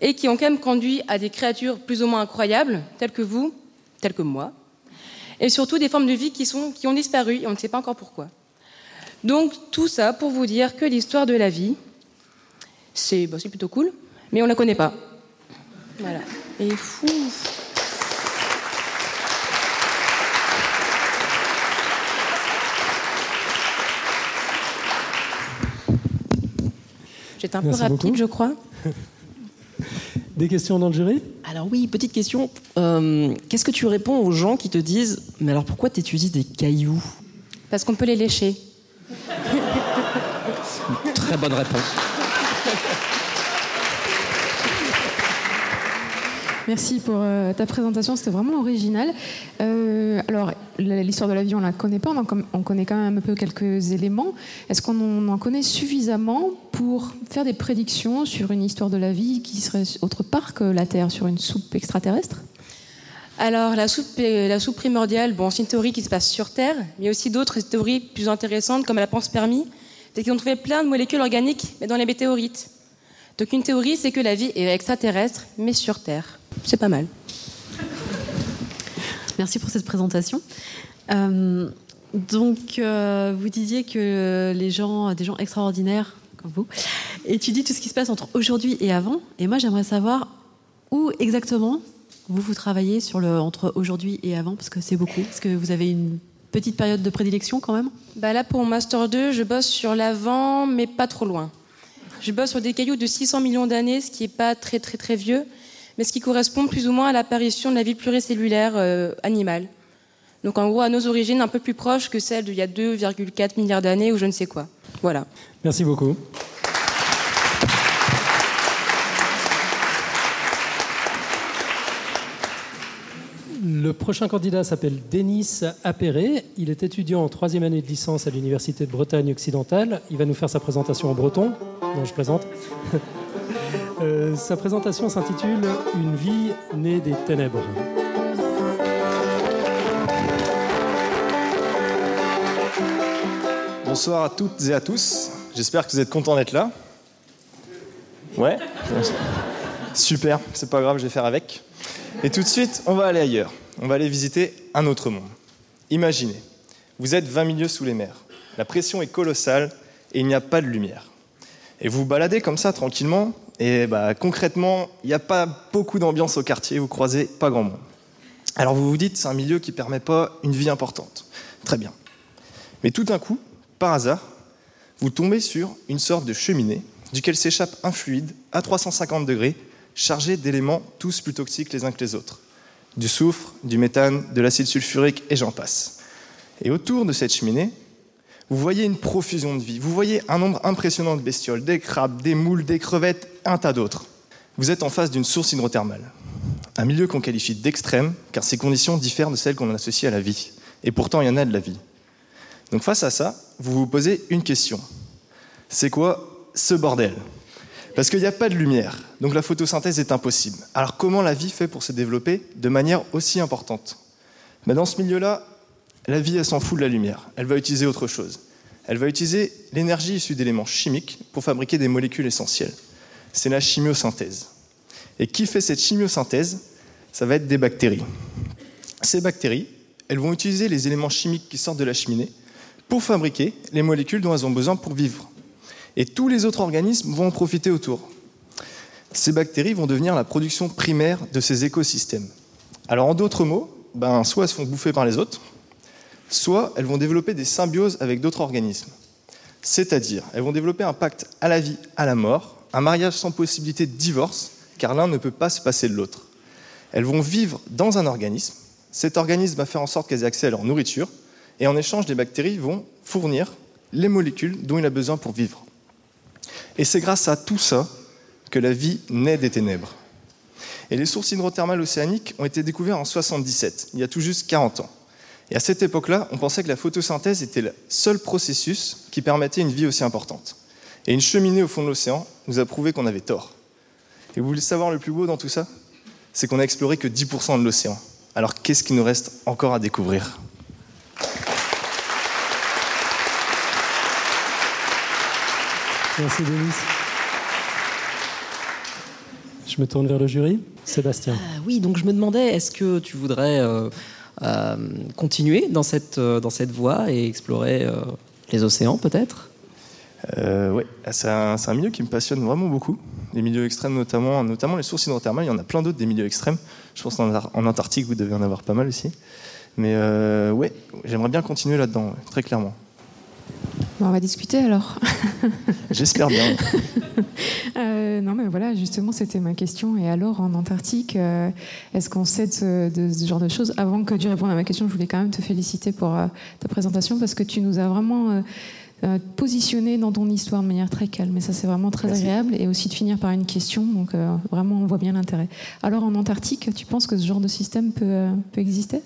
[SPEAKER 16] et qui ont quand même conduit à des créatures plus ou moins incroyables, telles que vous, telles que moi, et surtout des formes de vie qui sont qui ont disparu et on ne sait pas encore pourquoi. Donc tout ça pour vous dire que l'histoire de la vie, c'est bah, plutôt cool, mais on la connaît pas. Voilà. Et fou. J'étais un peu rapide,
[SPEAKER 4] beaucoup.
[SPEAKER 16] je crois.
[SPEAKER 4] Des questions dans le jury?
[SPEAKER 8] Alors oui, petite question. Euh, Qu'est-ce que tu réponds aux gens qui te disent Mais alors pourquoi tu utilises des cailloux?
[SPEAKER 16] Parce qu'on peut les lécher.
[SPEAKER 8] Très bonne réponse.
[SPEAKER 7] Merci pour euh, ta présentation, c'était vraiment original. Euh, alors, l'histoire de la vie, on ne la connaît pas, on, on, connaît quand même un peu quelques éléments. Est-ce qu'on en connaît suffisamment pour faire des prédictions sur une histoire de la vie qui serait autre part que la Terre, sur une soupe extraterrestre?
[SPEAKER 16] Alors, la soupe, primordiale, bon, c'est une théorie qui se passe sur Terre, mais aussi d'autres théories plus intéressantes, comme la pense permis, c'est qu'ils ont trouvé plein de molécules organiques, mais dans les météorites. Donc, une théorie, c'est que la vie est extraterrestre, mais sur Terre. C'est pas mal.
[SPEAKER 9] Merci pour cette présentation. Euh, donc, euh, vous disiez que les gens, des gens extraordinaires comme vous, étudient tout ce qui se passe entre aujourd'hui et avant. Et moi, j'aimerais savoir où exactement vous vous travaillez sur le entre aujourd'hui et avant, parce que c'est beaucoup. Est-ce que vous avez une petite période de prédilection quand même?
[SPEAKER 16] Bah Là, pour mon Master 2, je bosse sur l'avant, mais pas trop loin. Je bosse sur des cailloux de 600 millions d'années, ce qui n'est pas très très très vieux, mais ce qui correspond plus ou moins à l'apparition de la vie pluricellulaire euh, animale. Donc en gros à nos origines un peu plus proches que celles d'il y a 2,4 milliards d'années ou je ne sais quoi. Voilà.
[SPEAKER 4] Merci beaucoup. Le prochain candidat s'appelle Denis Appéré. Il est étudiant en troisième année de licence à l'Université de Bretagne occidentale. Il va nous faire sa présentation en breton. Non, je plaisante. Euh, sa présentation s'intitule Une vie née des ténèbres.
[SPEAKER 17] Bonsoir à toutes et à tous. J'espère que vous êtes contents d'être là. Ouais Super, c'est pas grave, je vais faire avec. Et tout de suite, on va aller ailleurs. On va aller visiter un autre monde. Imaginez, vous êtes 20 milieux sous les mers. La pression est colossale et il n'y a pas de lumière. Et vous vous baladez comme ça tranquillement, et bah, concrètement, il n'y a pas beaucoup d'ambiance au quartier, vous croisez pas grand monde. Alors vous vous dites, c'est un milieu qui ne permet pas une vie importante. Très bien. Mais tout d'un coup, par hasard, vous tombez sur une sorte de cheminée duquel s'échappe un fluide à 350 degrés chargé d'éléments tous plus toxiques les uns que les autres. Du soufre, du méthane, de l'acide sulfurique et j'en passe. Et autour de cette cheminée, vous voyez une profusion de vie. Vous voyez un nombre impressionnant de bestioles, des crabes, des moules, des crevettes, un tas d'autres. Vous êtes en face d'une source hydrothermale. Un milieu qu'on qualifie d'extrême, car ses conditions diffèrent de celles qu'on associe à la vie. Et pourtant, il y en a de la vie. Donc face à ça, vous vous posez une question. C'est quoi ce bordel? Parce qu'il n'y a pas de lumière, donc la photosynthèse est impossible. Alors comment la vie fait pour se développer de manière aussi importante? Mais Dans ce milieu-là, la vie, elle s'en fout de la lumière. Elle va utiliser autre chose. Elle va utiliser l'énergie issue d'éléments chimiques pour fabriquer des molécules essentielles. C'est la chimiosynthèse. Et qui fait cette chimiosynthèse? Ça va être des bactéries. Ces bactéries, elles vont utiliser les éléments chimiques qui sortent de la cheminée pour fabriquer les molécules dont elles ont besoin pour vivre. Et tous les autres organismes vont en profiter autour. Ces bactéries vont devenir la production primaire de ces écosystèmes. Alors en d'autres mots, ben, soit elles se font bouffer par les autres, soit elles vont développer des symbioses avec d'autres organismes. C'est-à-dire, elles vont développer un pacte à la vie, à la mort, un mariage sans possibilité de divorce, car l'un ne peut pas se passer de l'autre. Elles vont vivre dans un organisme, cet organisme va faire en sorte qu'elles aient accès à leur nourriture, et en échange, les bactéries vont fournir les molécules dont il a besoin pour vivre. Et c'est grâce à tout ça que la vie naît des ténèbres. Et les sources hydrothermales océaniques ont été découvertes en 77, il y a tout juste 40 ans. Et à cette époque-là, on pensait que la photosynthèse était le seul processus qui permettait une vie aussi importante. Et une cheminée au fond de l'océan nous a prouvé qu'on avait tort. Et vous voulez savoir le plus beau dans tout ça? C'est qu'on n'a exploré que 10% de l'océan. Alors qu'est-ce qui nous reste encore à découvrir?
[SPEAKER 4] Merci Denis. Je me tourne vers le jury. Sébastien.
[SPEAKER 8] Euh, oui, donc je me demandais, est-ce que tu voudrais euh, euh, continuer dans cette, dans cette voie et explorer les océans peut-être?
[SPEAKER 17] Oui, c'est un, milieu qui me passionne vraiment beaucoup. Les milieux extrêmes notamment, notamment les sources hydrothermales, il y en a plein d'autres des milieux extrêmes. Je pense qu'en en Antarctique, vous devez en avoir pas mal aussi. Mais ouais, j'aimerais bien continuer là-dedans, très clairement.
[SPEAKER 7] On va discuter alors.
[SPEAKER 17] J'espère bien.
[SPEAKER 7] Euh, non, mais voilà, justement, c'était ma question. Et alors, en Antarctique, euh, est-ce qu'on sait de, ce genre de choses Avant que tu répondes à ma question, je voulais quand même te féliciter pour euh, ta présentation parce que tu nous as vraiment positionné dans ton histoire de manière très calme. Et ça, c'est vraiment très agréable. Et aussi de finir par une question. Donc, vraiment, on voit bien l'intérêt. Alors, en Antarctique, tu penses que ce genre de système peut, peut exister?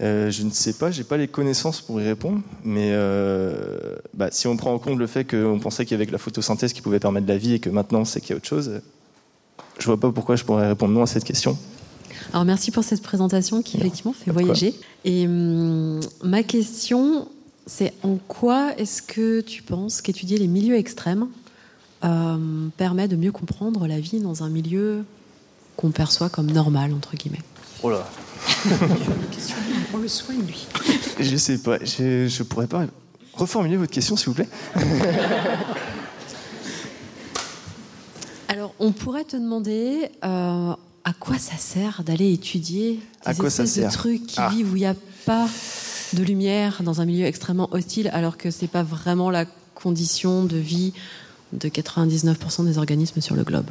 [SPEAKER 17] Euh, je ne sais pas, j'ai pas les connaissances pour y répondre, mais euh, bah, si on prend en compte le fait qu'on pensait qu'avec la photosynthèse qui pouvait permettre la vie et que maintenant c'est qu'il y a autre chose, je vois pas pourquoi je pourrais répondre non à cette question.
[SPEAKER 9] Alors merci pour cette présentation qui effectivement fait voyager. Et hum, ma question, c'est en quoi est-ce que tu penses qu'étudier les milieux extrêmes euh, permet de mieux comprendre la vie dans un milieu qu'on perçoit comme normal entre guillemets?
[SPEAKER 17] Oh là
[SPEAKER 9] on le soigne, lui.
[SPEAKER 17] Je sais pas, je, je pourrais pas reformuler votre question, s'il vous plaît
[SPEAKER 9] Alors, on pourrait te demander euh, à quoi ça sert d'aller étudier des
[SPEAKER 17] à quoi ça
[SPEAKER 9] de trucs qui
[SPEAKER 17] ah.
[SPEAKER 9] vivent où il n'y a pas de lumière dans un milieu extrêmement hostile, alors que c'est pas vraiment la condition de vie de 99% des organismes sur le globe?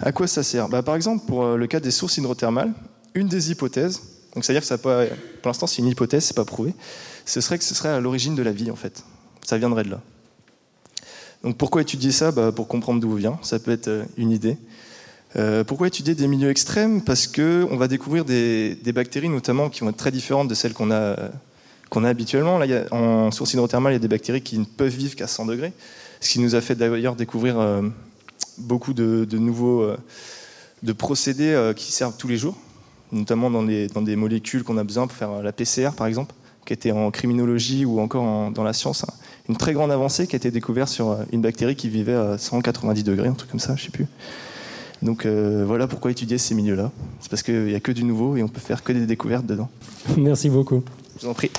[SPEAKER 17] À quoi ça sert? Bah, Par exemple, pour euh, le cas des sources hydrothermales, une des hypothèses, donc c'est-à-dire que ça pas, pour l'instant c'est une hypothèse, c'est pas prouvé, ce serait que ce serait à l'origine de la vie en fait. Ça viendrait de là. Donc pourquoi étudier ça? Bah, Pour comprendre d'où vient, ça peut être euh, une idée. Euh, pourquoi étudier des milieux extrêmes? Parce qu'on va découvrir des, bactéries notamment qui vont être très différentes de celles qu'on a, a habituellement. Là, en source hydrothermale, il y a des bactéries qui ne peuvent vivre qu'à 100 degrés, ce qui nous a fait d'ailleurs découvrir euh, beaucoup de, nouveaux de procédés qui servent tous les jours notamment dans, dans des molécules qu'on a besoin pour faire la PCR, par exemple, qui était en criminologie ou encore dans la science. Une très grande avancée qui a été découverte sur euh, une bactérie qui vivait à 190 degrés, un truc comme ça, je sais plus. Donc euh, voilà pourquoi étudier ces milieux-là. C'est parce qu'il n'y a que du nouveau et on peut faire que des découvertes dedans.
[SPEAKER 4] Merci beaucoup.
[SPEAKER 17] Je vous en prie.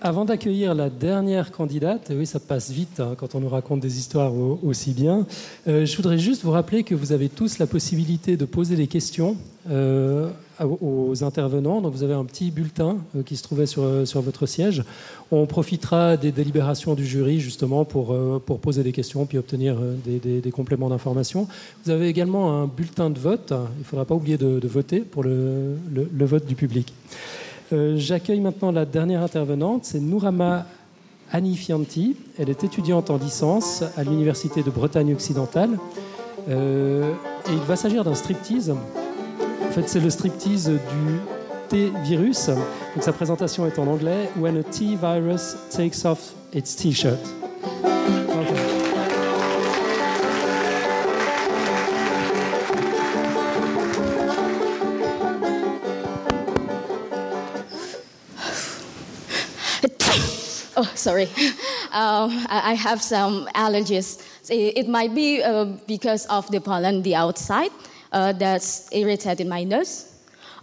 [SPEAKER 4] Avant d'accueillir la dernière candidate, oui, ça passe vite hein, quand on nous raconte des histoires aussi bien, euh, je voudrais juste vous rappeler que vous avez tous la possibilité de poser des questions euh, aux intervenants. Donc vous avez un petit bulletin euh, qui se trouvait sur, sur votre siège. On profitera des délibérations du jury justement pour, pour poser des questions puis obtenir des, des, compléments d'information. Vous avez également un bulletin de vote. Il ne faudra pas oublier de, voter pour le, le vote du public. Euh, j'accueille maintenant la dernière intervenante, c'est Nourama Anifianti. Elle est étudiante en licence à l'Université de Bretagne occidentale. Euh, et il va s'agir d'un striptease. En fait, c'est le striptease du T-virus. Donc sa présentation est en anglais. When a T-virus takes off its T-shirt.
[SPEAKER 18] Oh, sorry. Um, I have some allergies. It might be uh, because of the pollen the outside uh, that's irritated my nose,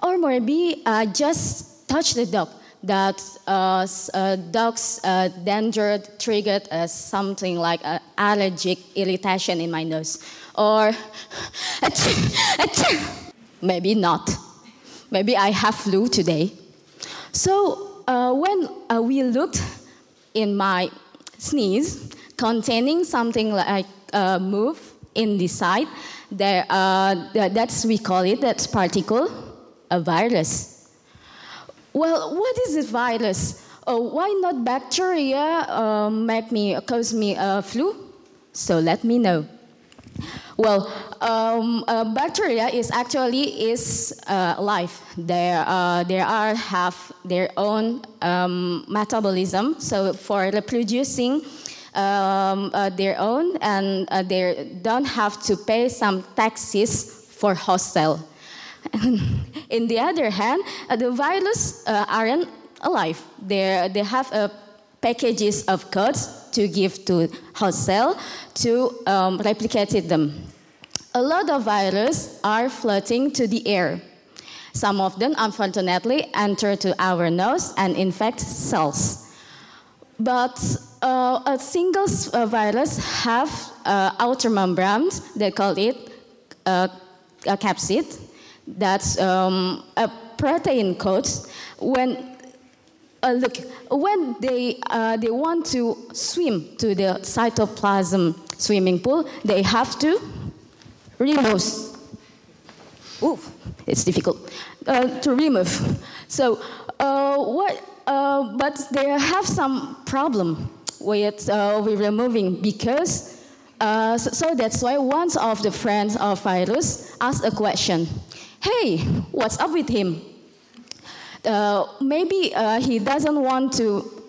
[SPEAKER 18] or maybe I just touched the dog. That uh, uh dog's uh, danger triggered uh, something like an allergic irritation in my nose, or maybe not. Maybe I have flu today. So when we looked in my sneeze containing something like a move in the side. There, uh, that's we call it that's particle, a virus. Well, what is a virus? Oh, why not bacteria uh, make me cause me a flu? So let me know. Well, um, uh, bacteria is actually is uh, life. They uh, they are have their own um, metabolism. So for reproducing um, uh, their own, and uh, they don't have to pay some taxes for host cell. In the other hand, uh, the virus aren't alive. They they have packages of codes to give to host cell to um, replicate them. A lot of viruses are floating to the air. Some of them, unfortunately, enter to our nose and infect cells. But uh, a single uh, virus have uh, outer membrane, they call it uh, a capsid, That's um, a protein codes when uh, look, when they, uh, they want to swim to the cytoplasm swimming pool, they have to remove. Ooh, it's difficult uh, to remove. So, uh, what? Uh, but they have some problem with uh, with removing because. So, so that's why one of the friends of virus asked a question. Hey, what's up with him? Uh, maybe uh, he doesn't want to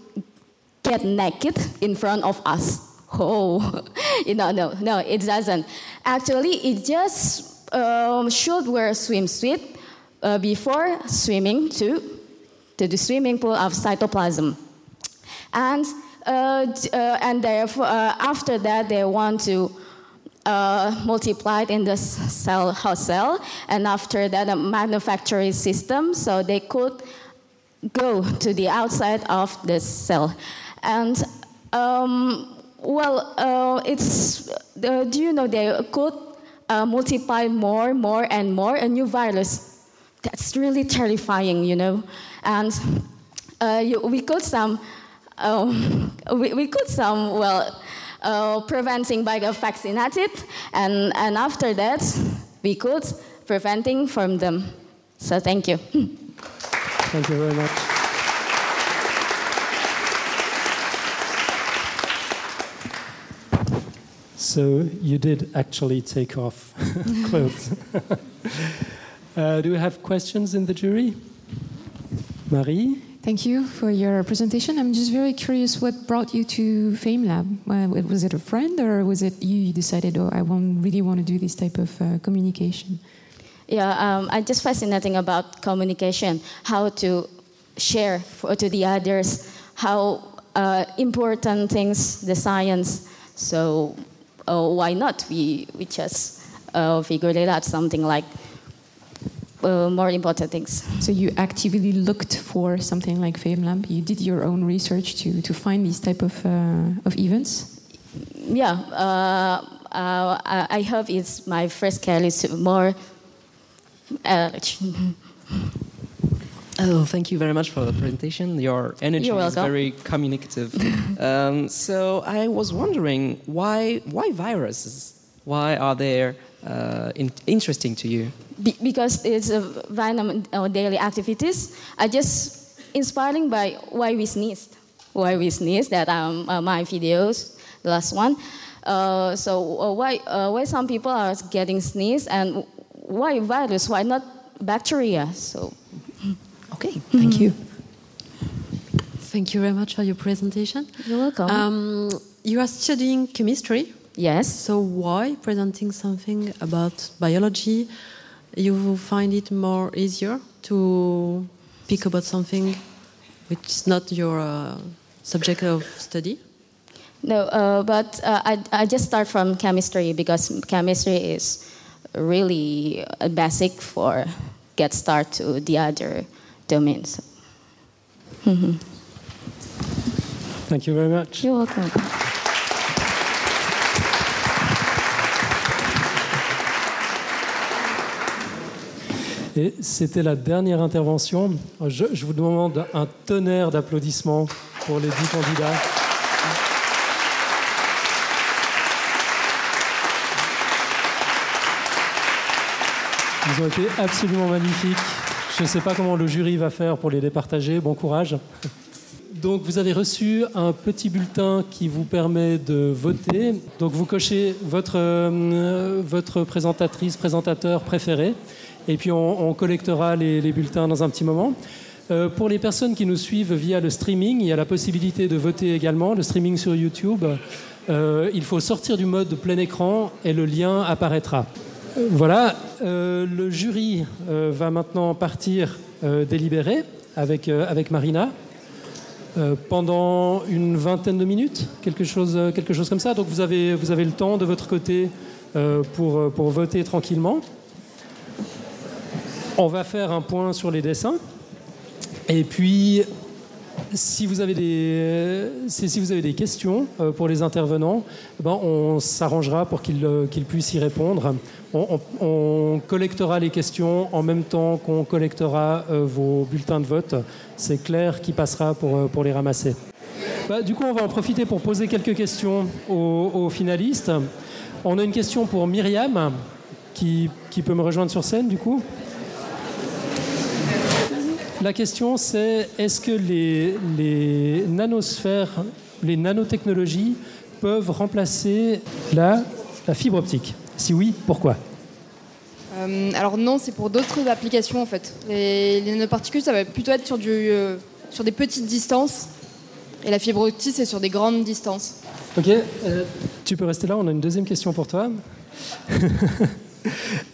[SPEAKER 18] get naked in front of us. Oh, no, no, no, it doesn't. Actually, it just um, should wear a swimsuit uh, before swimming to, to the swimming pool of cytoplasm. And, uh, uh, and therefore, after that, they want to uh, multiplied in the cell host cell, and after that, a manufacturing system, so they could go to the outside of the cell. And um, well, uh, it's uh, do you know they could uh, multiply more, more, and more a new virus. That's really terrifying, you know. And uh, you, we could some, um, we, we could some well uh, preventing vaccinated, and, and after that, we could preventing from them. So thank you.
[SPEAKER 4] Thank you very much. So you did actually take off clothes. uh, do we have questions in the jury? Marie?
[SPEAKER 7] Thank you for your presentation. I'm just very curious what brought you to FameLab? Was it a friend or was it you decided, oh, I really want to do this type of uh, communication?
[SPEAKER 18] Yeah, um, I'm just fascinating about communication, how to share for, to the others, how uh, important things, the science. So uh, why not? We, we just uh, figured it out, something like uh, more important things.
[SPEAKER 7] So you actively looked for something like FameLab. You did your own research to, to find these type of, uh, of events.
[SPEAKER 18] Yeah, uh, uh I hope it's my first call is more. Uh,
[SPEAKER 8] oh, thank you very much for the presentation. Your energy is very communicative. um, so I was wondering why why viruses? Why are they uh, in interesting to you?
[SPEAKER 18] Be because it's a random uh, daily activities. I just inspiring by why we sneezed, why we sneezed. That um, uh, my videos, the last one. Uh, so uh, why uh, why some people are getting sneeze and why virus? Why not bacteria? So
[SPEAKER 8] okay, thank you.
[SPEAKER 9] Thank you very much for your presentation.
[SPEAKER 18] You're welcome. Um,
[SPEAKER 9] you are studying chemistry.
[SPEAKER 18] Yes.
[SPEAKER 9] So why presenting something about biology? You find it more easier to speak about something which is not your uh, subject of study?
[SPEAKER 18] No, uh, but uh, I, I just start from chemistry because chemistry is really basic for get start to the other domains.
[SPEAKER 4] Thank you very much.
[SPEAKER 18] You're welcome.
[SPEAKER 4] C'était la dernière intervention. Je, je, vous demande un tonnerre d'applaudissements pour les dix candidats. Ils ont été absolument magnifiques. Je ne sais pas comment le jury va faire pour les départager. Bon courage. Donc vous avez reçu un petit bulletin qui vous permet de voter. Donc vous cochez votre, euh, votre présentatrice, présentateur préféré et puis on, collectera les, bulletins dans un petit moment. Euh, pour les personnes qui nous suivent via le streaming, il y a la possibilité de voter également, le streaming sur YouTube. Euh, il faut sortir du mode plein écran et le lien apparaîtra. Voilà, euh, le jury va maintenant partir délibérer avec, avec Marina pendant une vingtaine de minutes, quelque chose, quelque chose comme ça. Donc vous avez, vous avez le temps de votre côté pour, pour voter tranquillement. On va faire un point sur les dessins. Et puis, si vous avez des, questions euh, pour les intervenants, eh ben on s'arrangera pour qu'ils euh, puissent y répondre. On, collectera les questions en même temps qu'on collectera vos bulletins de vote. C'est Claire qui passera pour, les ramasser. Bah, du coup, on va en profiter pour poser quelques questions aux, finalistes. On a une question pour Myriam, qui peut me rejoindre sur scène, du coup. La question, c'est est-ce que les, les, nanosphères, les nanotechnologies peuvent remplacer la, la fibre optique? Si oui, pourquoi?
[SPEAKER 11] Euh, Alors non, c'est pour d'autres applications en fait. Les, les, nanoparticules, ça va plutôt être sur, du, euh, sur des petites distances. Et la fibre optique, c'est sur des grandes distances.
[SPEAKER 4] Ok, euh, tu peux rester là, on a une deuxième question pour toi.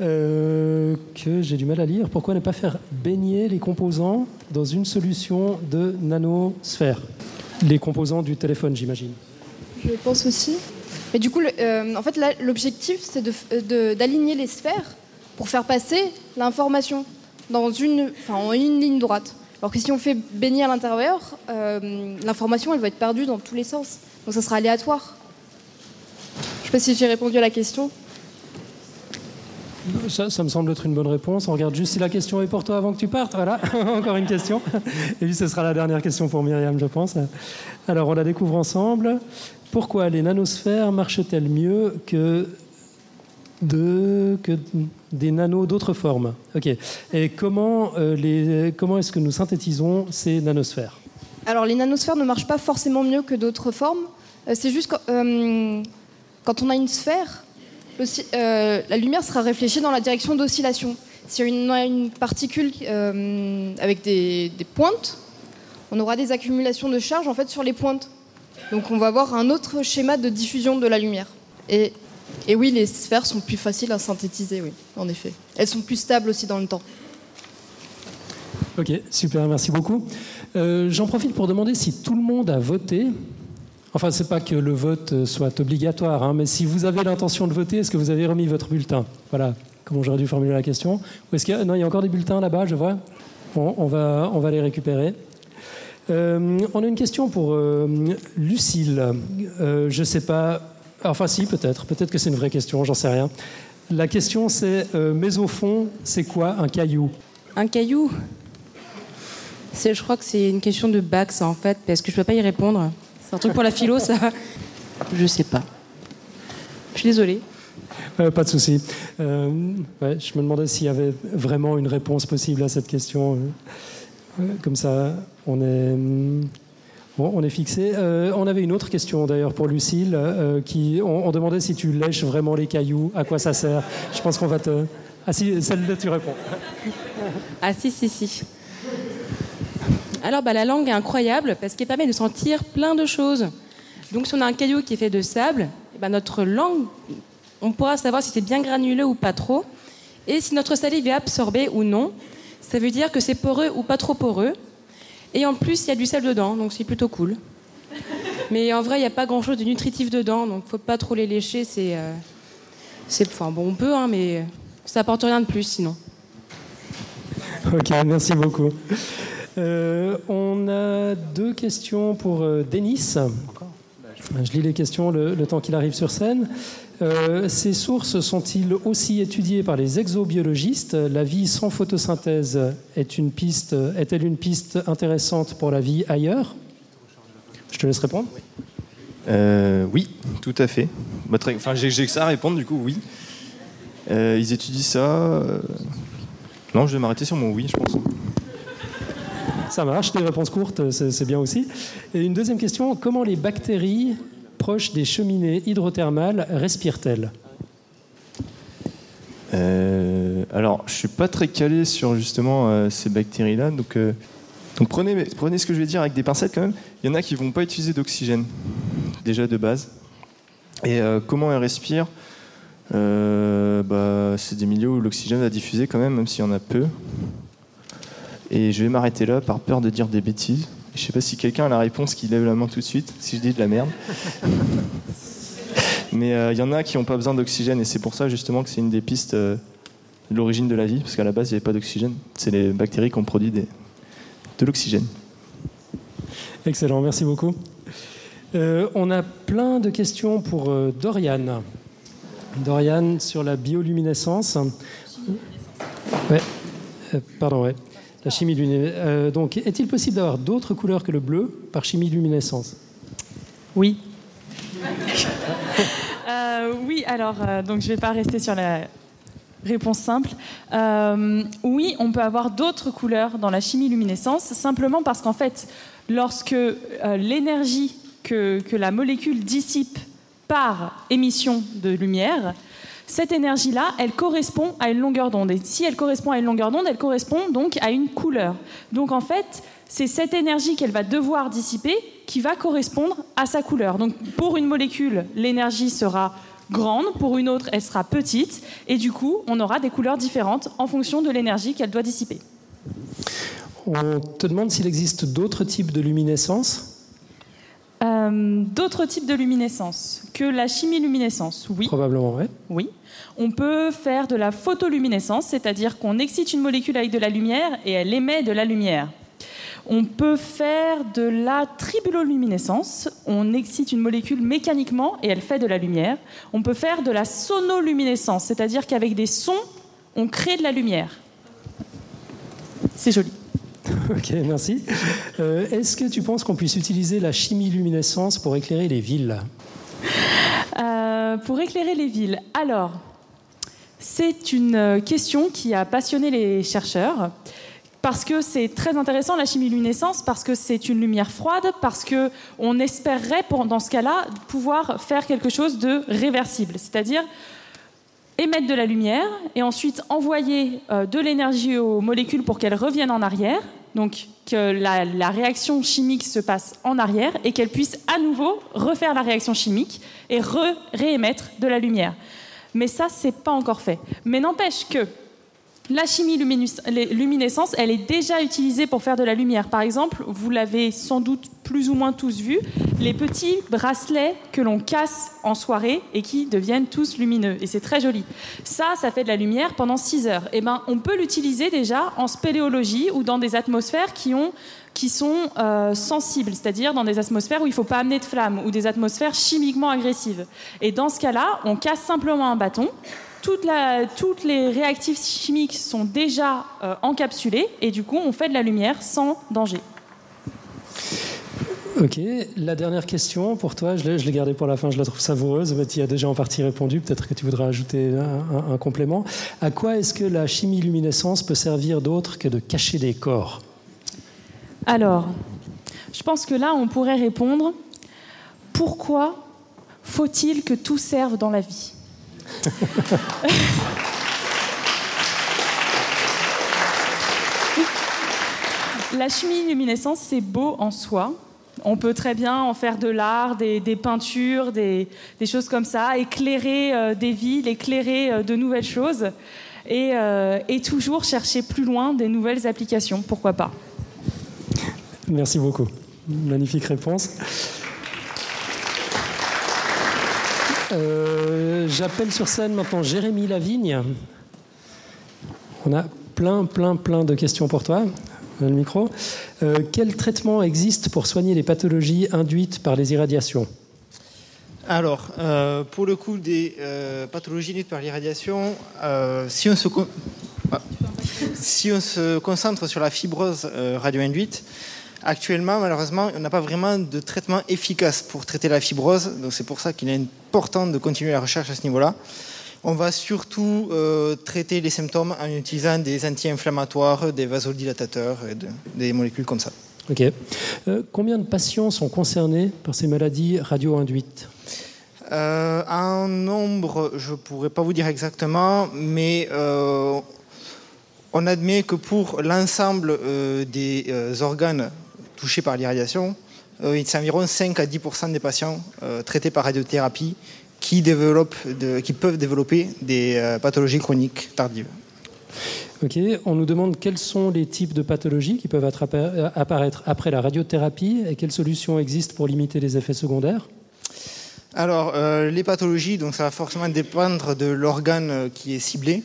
[SPEAKER 4] Euh, que j'ai du mal à lire. Pourquoi ne pas faire baigner les composants dans une solution de nanosphère? Les composants du téléphone, j'imagine.
[SPEAKER 11] Je pense aussi. Mais du coup, euh, en fait, l'objectif, c'est d'aligner de, les sphères pour faire passer l'information dans une, enfin, en une ligne droite. Alors que si on fait baigner à l'intérieur, euh, l'information, elle va être perdue dans tous les sens. Donc ça sera aléatoire. Je ne sais pas si j'ai répondu à la question.
[SPEAKER 4] Ça, ça, me semble être une bonne réponse. On regarde juste si la question est pour toi avant que tu partes. Voilà, encore une question. Et puis ce sera la dernière question pour Myriam, je pense. Alors on la découvre ensemble. Pourquoi les nanosphères marchent-elles mieux que, de, que des nanos d'autres formes? Ok. Et comment, euh, comment est-ce que nous synthétisons ces nanosphères?
[SPEAKER 11] Alors les nanosphères ne marchent pas forcément mieux que d'autres formes. Euh, c'est juste euh, quand on a une sphère, la lumière sera réfléchie dans la direction d'oscillation. Si on a une particule euh, avec des, pointes, on aura des accumulations de charge en fait sur les pointes. Donc on va avoir un autre schéma de diffusion de la lumière. Et, et oui, les sphères sont plus faciles à synthétiser, oui, en effet. Elles sont plus stables aussi dans le temps.
[SPEAKER 4] Ok, super, merci beaucoup. Euh, J'en profite pour demander si tout le monde a voté Enfin, c'est pas que le vote soit obligatoire, hein, mais si vous avez l'intention de voter, est-ce que vous avez remis votre bulletin? Voilà, comment j'aurais dû formuler la question. Ou est-ce qu'il y a... Non, il y a encore des bulletins là-bas, je vois. On va, on va les récupérer. Euh, on a une question pour euh, Lucille. Euh, je sais pas. Enfin, si, peut-être. Peut-être que c'est une vraie question, j'en sais rien. La question, c'est euh, mais au fond, c'est quoi un caillou?
[SPEAKER 16] Un caillou? Je crois que c'est une question de bac, ça, en fait, parce que je ne peux pas y répondre. C'est un truc pour la philo, ça Je sais pas. Je suis désolée.
[SPEAKER 4] Euh, pas de souci. Euh, ouais, je me demandais s'il y avait vraiment une réponse possible à cette question. Euh, comme ça, on est, bon, on est fixé. Euh, on avait une autre question d'ailleurs pour Lucille, euh, qui on, on, demandait si tu lèches vraiment les cailloux, à quoi ça sert. Je pense qu'on va te. Ah si, celle-là tu réponds.
[SPEAKER 16] Ah si, si, si. Alors, bah, la langue est incroyable parce qu'elle permet de sentir plein de choses. Donc, si on a un caillou qui est fait de sable, bah, notre langue, on pourra savoir si c'est bien granuleux ou pas trop. Et si notre salive est absorbée ou non, ça veut dire que c'est poreux ou pas trop poreux. Et en plus, il y a du sel dedans, donc c'est plutôt cool. Mais en vrai, il n'y a pas grand-chose de nutritif dedans, donc faut pas trop les lécher. C'est, euh, c'est, bon, on peut, hein, mais ça apporte rien de plus sinon.
[SPEAKER 4] Ok, merci beaucoup. Euh, on a deux questions pour euh, Denis. Je lis les questions le, le temps qu'il arrive sur scène. Euh, ces sources sont-ils aussi étudiées par les exobiologistes? La vie sans photosynthèse est une piste, est-elle une piste intéressante pour la vie ailleurs? Je te laisse répondre.
[SPEAKER 17] Euh, oui, tout à fait. Enfin, j'ai que ça à répondre, du coup, oui. Euh, ils étudient ça. Non, je vais m'arrêter sur mon oui, je pense.
[SPEAKER 4] Ça marche, des réponses courtes, c'est bien aussi. Et une deuxième question, comment les bactéries proches des cheminées hydrothermales respirent-elles?
[SPEAKER 17] Euh, Alors, je suis pas très calé sur justement euh, ces bactéries-là, donc, euh, prenez, prenez ce que je vais dire avec des pincettes quand même. Il y en a qui vont pas utiliser d'oxygène, déjà de base. Et euh, comment elles respirent? Bah, C'est des milieux où l'oxygène va diffuser quand même, même s'il y en a peu. Et je vais m'arrêter là par peur de dire des bêtises. Je ne sais pas si quelqu'un a la réponse qui lève la main tout de suite, si je dis de la merde. Mais il euh, y en a qui n'ont pas besoin d'oxygène et c'est pour ça justement que c'est une des pistes euh, de l'origine de la vie, parce qu'à la base il n'y avait pas d'oxygène. C'est les bactéries qui ont produit des... de l'oxygène.
[SPEAKER 4] Excellent, merci beaucoup. Euh, on a plein de questions pour euh, Dorian. Dorian sur la bioluminescence. Ouais. Euh, pardon, ouais. La chimie luminescence. donc, est-il possible d'avoir d'autres couleurs que le bleu par chimie luminescence
[SPEAKER 6] Oui. oui, alors, donc je ne vais pas rester sur la réponse simple. oui, on peut avoir d'autres couleurs dans la chimie luminescence, simplement parce qu'en fait, lorsque l'énergie que, la molécule dissipe par émission de lumière, cette énergie-là, elle correspond à une longueur d'onde. Et si elle correspond à une longueur d'onde, elle correspond donc à une couleur. Donc en fait, c'est cette énergie qu'elle va devoir dissiper qui va correspondre à sa couleur. Donc pour une molécule, l'énergie sera grande, pour une autre, elle sera petite, et du coup, on aura des couleurs différentes en fonction de l'énergie qu'elle doit dissiper.
[SPEAKER 4] On te demande s'il existe d'autres types de luminescence?
[SPEAKER 6] Euh, d'autres types de luminescence que la chimie-luminescence, oui.
[SPEAKER 4] Probablement, oui.
[SPEAKER 6] Oui. On peut faire de la photoluminescence, c'est-à-dire qu'on excite une molécule avec de la lumière et elle émet de la lumière. On peut faire de la tribuloluminescence. On excite une molécule mécaniquement et elle fait de la lumière. On peut faire de la sonoluminescence, c'est-à-dire qu'avec des sons, on crée de la lumière. C'est joli.
[SPEAKER 4] Ok, merci. Euh, est-ce que tu penses qu'on puisse utiliser la chimie-luminescence pour éclairer les villes?
[SPEAKER 6] Euh, Pour éclairer les villes. Alors, c'est une question qui a passionné les chercheurs parce que c'est très intéressant la chimie-luminescence, parce que c'est une lumière froide, parce que on espérerait, dans ce cas-là, pouvoir faire quelque chose de réversible, c'est-à-dire émettre de la lumière et ensuite envoyer euh, de l'énergie aux molécules pour qu'elles reviennent en arrière, donc que la, réaction chimique se passe en arrière et qu'elles puissent à nouveau refaire la réaction chimique et réémettre de la lumière. Mais ça, c'est pas encore fait. Mais n'empêche que la chimie luminescence, elle est déjà utilisée pour faire de la lumière. Par exemple, vous l'avez sans doute plus ou moins tous vu, les petits bracelets que l'on casse en soirée et qui deviennent tous lumineux. Et c'est très joli. Ça, ça fait de la lumière pendant 6 heures. Et eh ben, on peut l'utiliser déjà en spéléologie ou dans des atmosphères qui ont qui sont euh, sensibles, c'est-à-dire dans des atmosphères où il ne faut pas amener de flammes ou des atmosphères chimiquement agressives. Et dans ce cas-là, on casse simplement un bâton, toutes les réactifs chimiques sont déjà euh, encapsulés et du coup on fait de la lumière sans danger.
[SPEAKER 4] Ok, la dernière question pour toi, je l'ai gardée pour la fin, je la trouve savoureuse, mais tu y as déjà en partie répondu, peut-être que tu voudras ajouter un, un complément. À quoi est-ce que la chimie-luminescence peut servir d'autre que de cacher des corps?
[SPEAKER 6] Alors, je pense que là on pourrait répondre, pourquoi faut-il que tout serve dans la vie? La chimie-luminescence, c'est beau en soi. On peut très bien en faire de l'art, des, peintures, des, choses comme ça, éclairer euh, des villes, éclairer euh, de nouvelles choses euh, et toujours chercher plus loin des nouvelles applications. Pourquoi pas
[SPEAKER 4] Merci beaucoup. Magnifique réponse. Euh, j'appelle sur scène maintenant Jérémy Lavigne. On a plein, plein, plein de questions pour toi. Le micro. Euh, quel traitement existe pour soigner les pathologies induites par les irradiations?
[SPEAKER 10] Alors, euh, pour le coup des pathologies induites par l'irradiation, si, on se ah. si on se concentre sur la fibrose radio-induite, Actuellement, malheureusement, on n'a pas vraiment de traitement efficace pour traiter la fibrose. Donc c'est pour ça qu'il est important de continuer la recherche à ce niveau-là. On va surtout euh, traiter les symptômes en utilisant des anti-inflammatoires, des vasodilatateurs et des molécules comme ça.
[SPEAKER 4] Ok. Euh, combien de patients sont concernés par ces maladies radio-induites?
[SPEAKER 10] Euh, Un nombre, je ne pourrais pas vous dire exactement, mais on admet que pour l'ensemble des organes touchés par l'irradiation, euh, il y a environ 5 à 10% des patients euh, traités par radiothérapie qui, développent qui peuvent développer des euh, pathologies chroniques tardives.
[SPEAKER 4] Ok, on nous demande quels sont les types de pathologies qui peuvent apparaître après la radiothérapie et quelles solutions existent pour limiter les effets secondaires?
[SPEAKER 10] Alors, les pathologies, donc ça va forcément dépendre de l'organe qui est ciblé.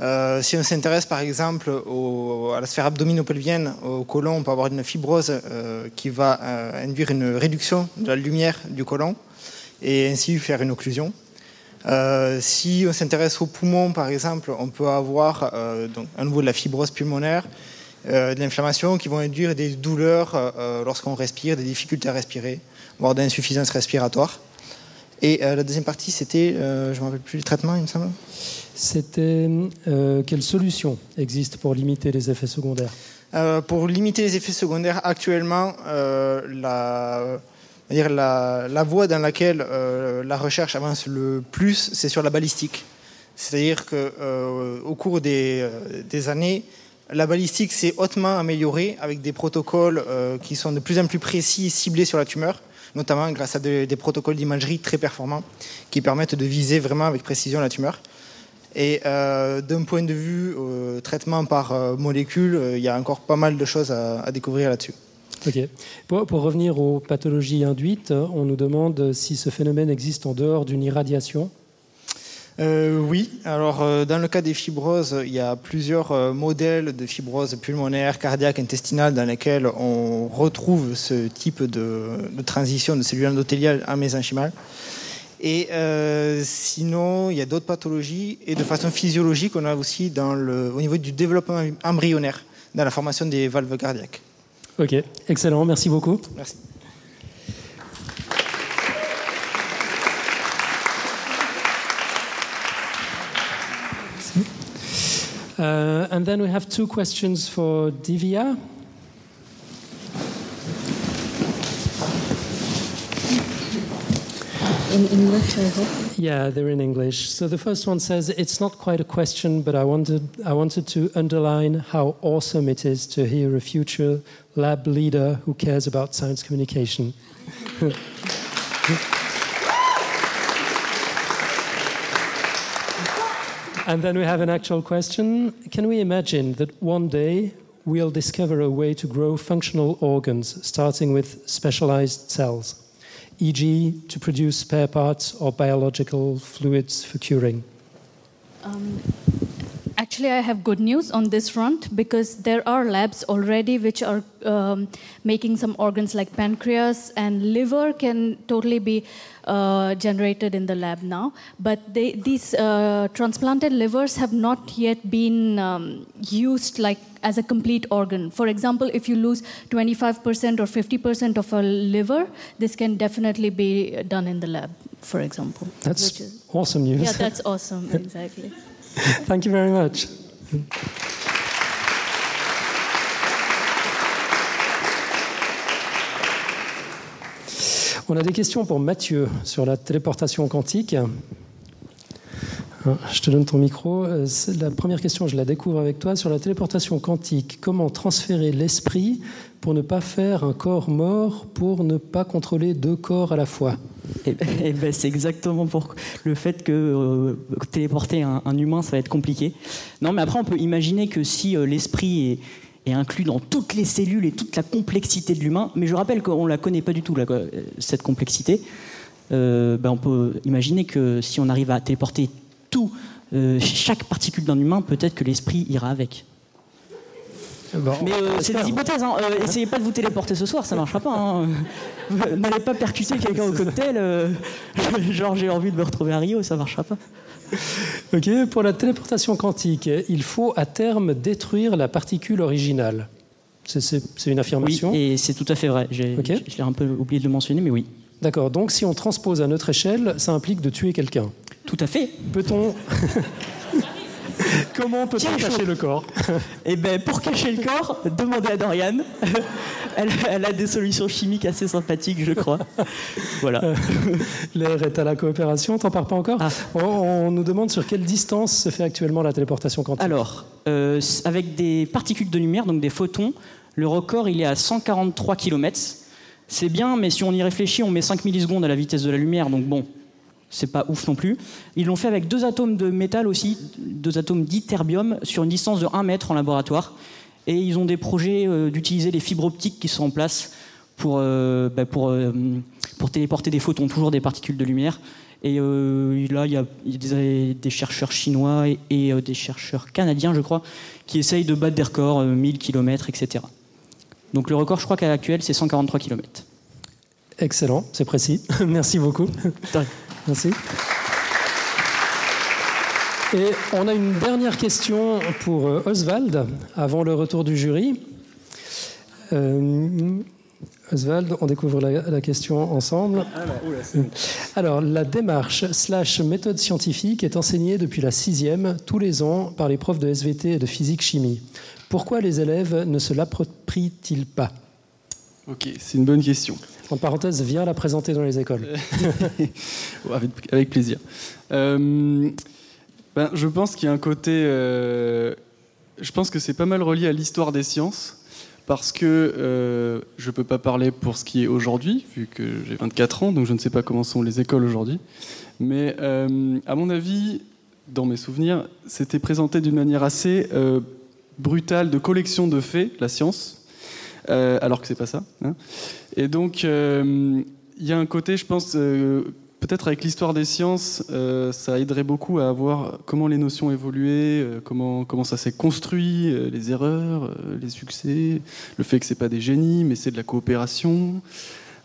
[SPEAKER 10] Euh, si on s'intéresse par exemple à la sphère abdominopelvienne, au côlon, on peut avoir une fibrose euh, qui va euh, induire une réduction de la lumière du côlon et ainsi faire une occlusion. si on s'intéresse aux poumons, par exemple, on peut avoir donc, à nouveau de la fibrose pulmonaire, de l'inflammation qui vont induire des douleurs lorsqu'on respire, des difficultés à respirer, voire d'insuffisance respiratoire. Et la deuxième partie, c'était, je ne me rappelle plus, le traitement, il me semble
[SPEAKER 4] c'était euh, quelle solution existe pour limiter les effets secondaires?
[SPEAKER 10] Euh, Pour limiter les effets secondaires, actuellement, euh, la, voie dans laquelle la recherche avance le plus, c'est sur la balistique. C'est-à-dire qu'au cours des, des, années, la balistique s'est hautement améliorée avec des protocoles qui sont de plus en plus précis et ciblés sur la tumeur notamment grâce à des protocoles d'imagerie très performants qui permettent de viser vraiment avec précision la tumeur. Et euh, d'un point de vue euh, traitement par euh, molécule, il y a encore pas mal de choses à, découvrir là-dessus.
[SPEAKER 4] Ok. Pour, pour, revenir aux pathologies induites, on nous demande si ce phénomène existe en dehors d'une irradiation.
[SPEAKER 10] oui, alors dans le cas des fibroses, il y a plusieurs modèles de fibrose pulmonaire, cardiaque, intestinale dans lesquels on retrouve ce type de, de transition de cellules endothéliales à mésenchymales. Et euh, sinon, il y a d'autres pathologies. Et de façon physiologique, on a aussi dans le, au niveau du développement embryonnaire, dans la formation des valves cardiaques.
[SPEAKER 4] Ok, excellent, merci beaucoup.
[SPEAKER 10] Merci.
[SPEAKER 4] Uh, and then we have two questions for Divya.
[SPEAKER 19] In English, I hope.
[SPEAKER 4] Yeah, they're in English. So the first one says it's not quite a question, but I wanted I wanted to underline how awesome it is to hear a future lab leader who cares about science communication. and then we have an actual question. Can we imagine that one day we'll discover a way to grow functional organs, starting with specialized cells? e.g., to produce spare parts or biological fluids for curing? Um,
[SPEAKER 14] actually, I have good news on this front because there are labs already which are um, making some organs like pancreas and liver can totally be uh, generated in the lab now. But they, these uh, transplanted livers have not yet been um, used like as a complete organ. For example, if you lose 25% or 50% of a liver, this can definitely be done in the lab, for example.
[SPEAKER 4] That's is, awesome news.
[SPEAKER 14] Yeah, that's awesome, exactly.
[SPEAKER 4] Thank you very much. On a des questions pour Mathieu sur la téléportation quantique. Hein, je te donne ton micro. La première question, je la découvre avec toi. Sur la téléportation quantique, comment transférer l'esprit pour ne pas faire un corps mort, pour ne pas contrôler deux corps à la fois?
[SPEAKER 15] Eh ben, eh ben, C'est exactement pour le fait que euh, téléporter un, humain, ça va être compliqué. Non, mais après, on peut imaginer que si euh, l'esprit est, inclus dans toutes les cellules et toute la complexité de l'humain, mais je rappelle qu'on ne la connaît pas du tout, cette complexité, ben, on peut imaginer que si on arrive à téléporter tout, euh, chaque particule d'un humain, peut-être que l'esprit ira avec. Mais euh, c'est des hypothèses. Hein. Euh, essayez pas de vous téléporter ce soir, ça marchera pas. Hein. N'allez pas percuter quelqu'un au cocktail. genre j'ai envie de me retrouver à Rio, ça marchera pas.
[SPEAKER 4] Ok, pour la téléportation quantique, il faut à terme détruire la particule originale. C'est une affirmation
[SPEAKER 15] Oui, et c'est tout à fait vrai. J'ai Je l'ai un peu oublié de le mentionner, mais oui.
[SPEAKER 4] D'accord, donc si on transpose à notre échelle, ça implique de tuer quelqu'un.
[SPEAKER 15] Tout à fait.
[SPEAKER 4] Peut-on. Comment peut-on cacher le corps
[SPEAKER 15] Eh bien, pour cacher le corps, demandez à Dorian. elle, a des solutions chimiques assez sympathiques, je crois. Voilà. Euh,
[SPEAKER 4] l'air est à la coopération, t'en parles pas encore ah. on, nous demande sur quelle distance se fait actuellement la téléportation quantique.
[SPEAKER 15] Alors, euh, avec des particules de lumière, donc des photons, le record il est à 143 km. C'est bien, mais si on y réfléchit, on met 5 millisecondes à la vitesse de la lumière, donc bon, c'est pas ouf non plus. Ils l'ont fait avec deux atomes de métal aussi, deux atomes d'iterbium, sur une distance de 1 mètre en laboratoire. Et ils ont des projets euh, d'utiliser les fibres optiques qui sont en place pour, euh, bah, pour, euh, pour téléporter des photons, toujours des particules de lumière. Et là, il y a, des, chercheurs chinois et, des chercheurs canadiens, je crois, qui essayent de battre des records, 1000 km, etc. Donc le record, je crois qu'à l'actuel, c'est 143 km.
[SPEAKER 4] Excellent, c'est précis. Merci beaucoup. Merci. Et on a une dernière question pour euh, Oswald, avant le retour du jury. Euh, Oswald, on découvre la, question ensemble. Alors, la démarche slash méthode scientifique est enseignée depuis la sixième, tous les ans, par les profs de SVT et de physique-chimie. Pourquoi les élèves ne se l'approprient-ils pas?
[SPEAKER 12] Ok, c'est une bonne question.
[SPEAKER 4] En parenthèse, viens la présenter dans les écoles.
[SPEAKER 12] avec, plaisir. Euh, ben, je pense qu'il y a un côté. Euh, je pense que c'est pas mal relié à l'histoire des sciences, parce que euh, je ne peux pas parler pour ce qui est aujourd'hui, vu que j'ai 24 ans, donc je ne sais pas comment sont les écoles aujourd'hui. Mais à mon avis, dans mes souvenirs, c'était présenté d'une manière assez brutale de collection de faits, la science, alors que c'est pas ça. Hein. Et donc, il y a un côté, je pense peut-être avec l'histoire des sciences, euh, ça aiderait beaucoup à voir comment les notions évoluaient, euh, comment, comment ça s'est construit, euh, les erreurs, les succès, le fait que c'est pas des génies, mais c'est de la coopération.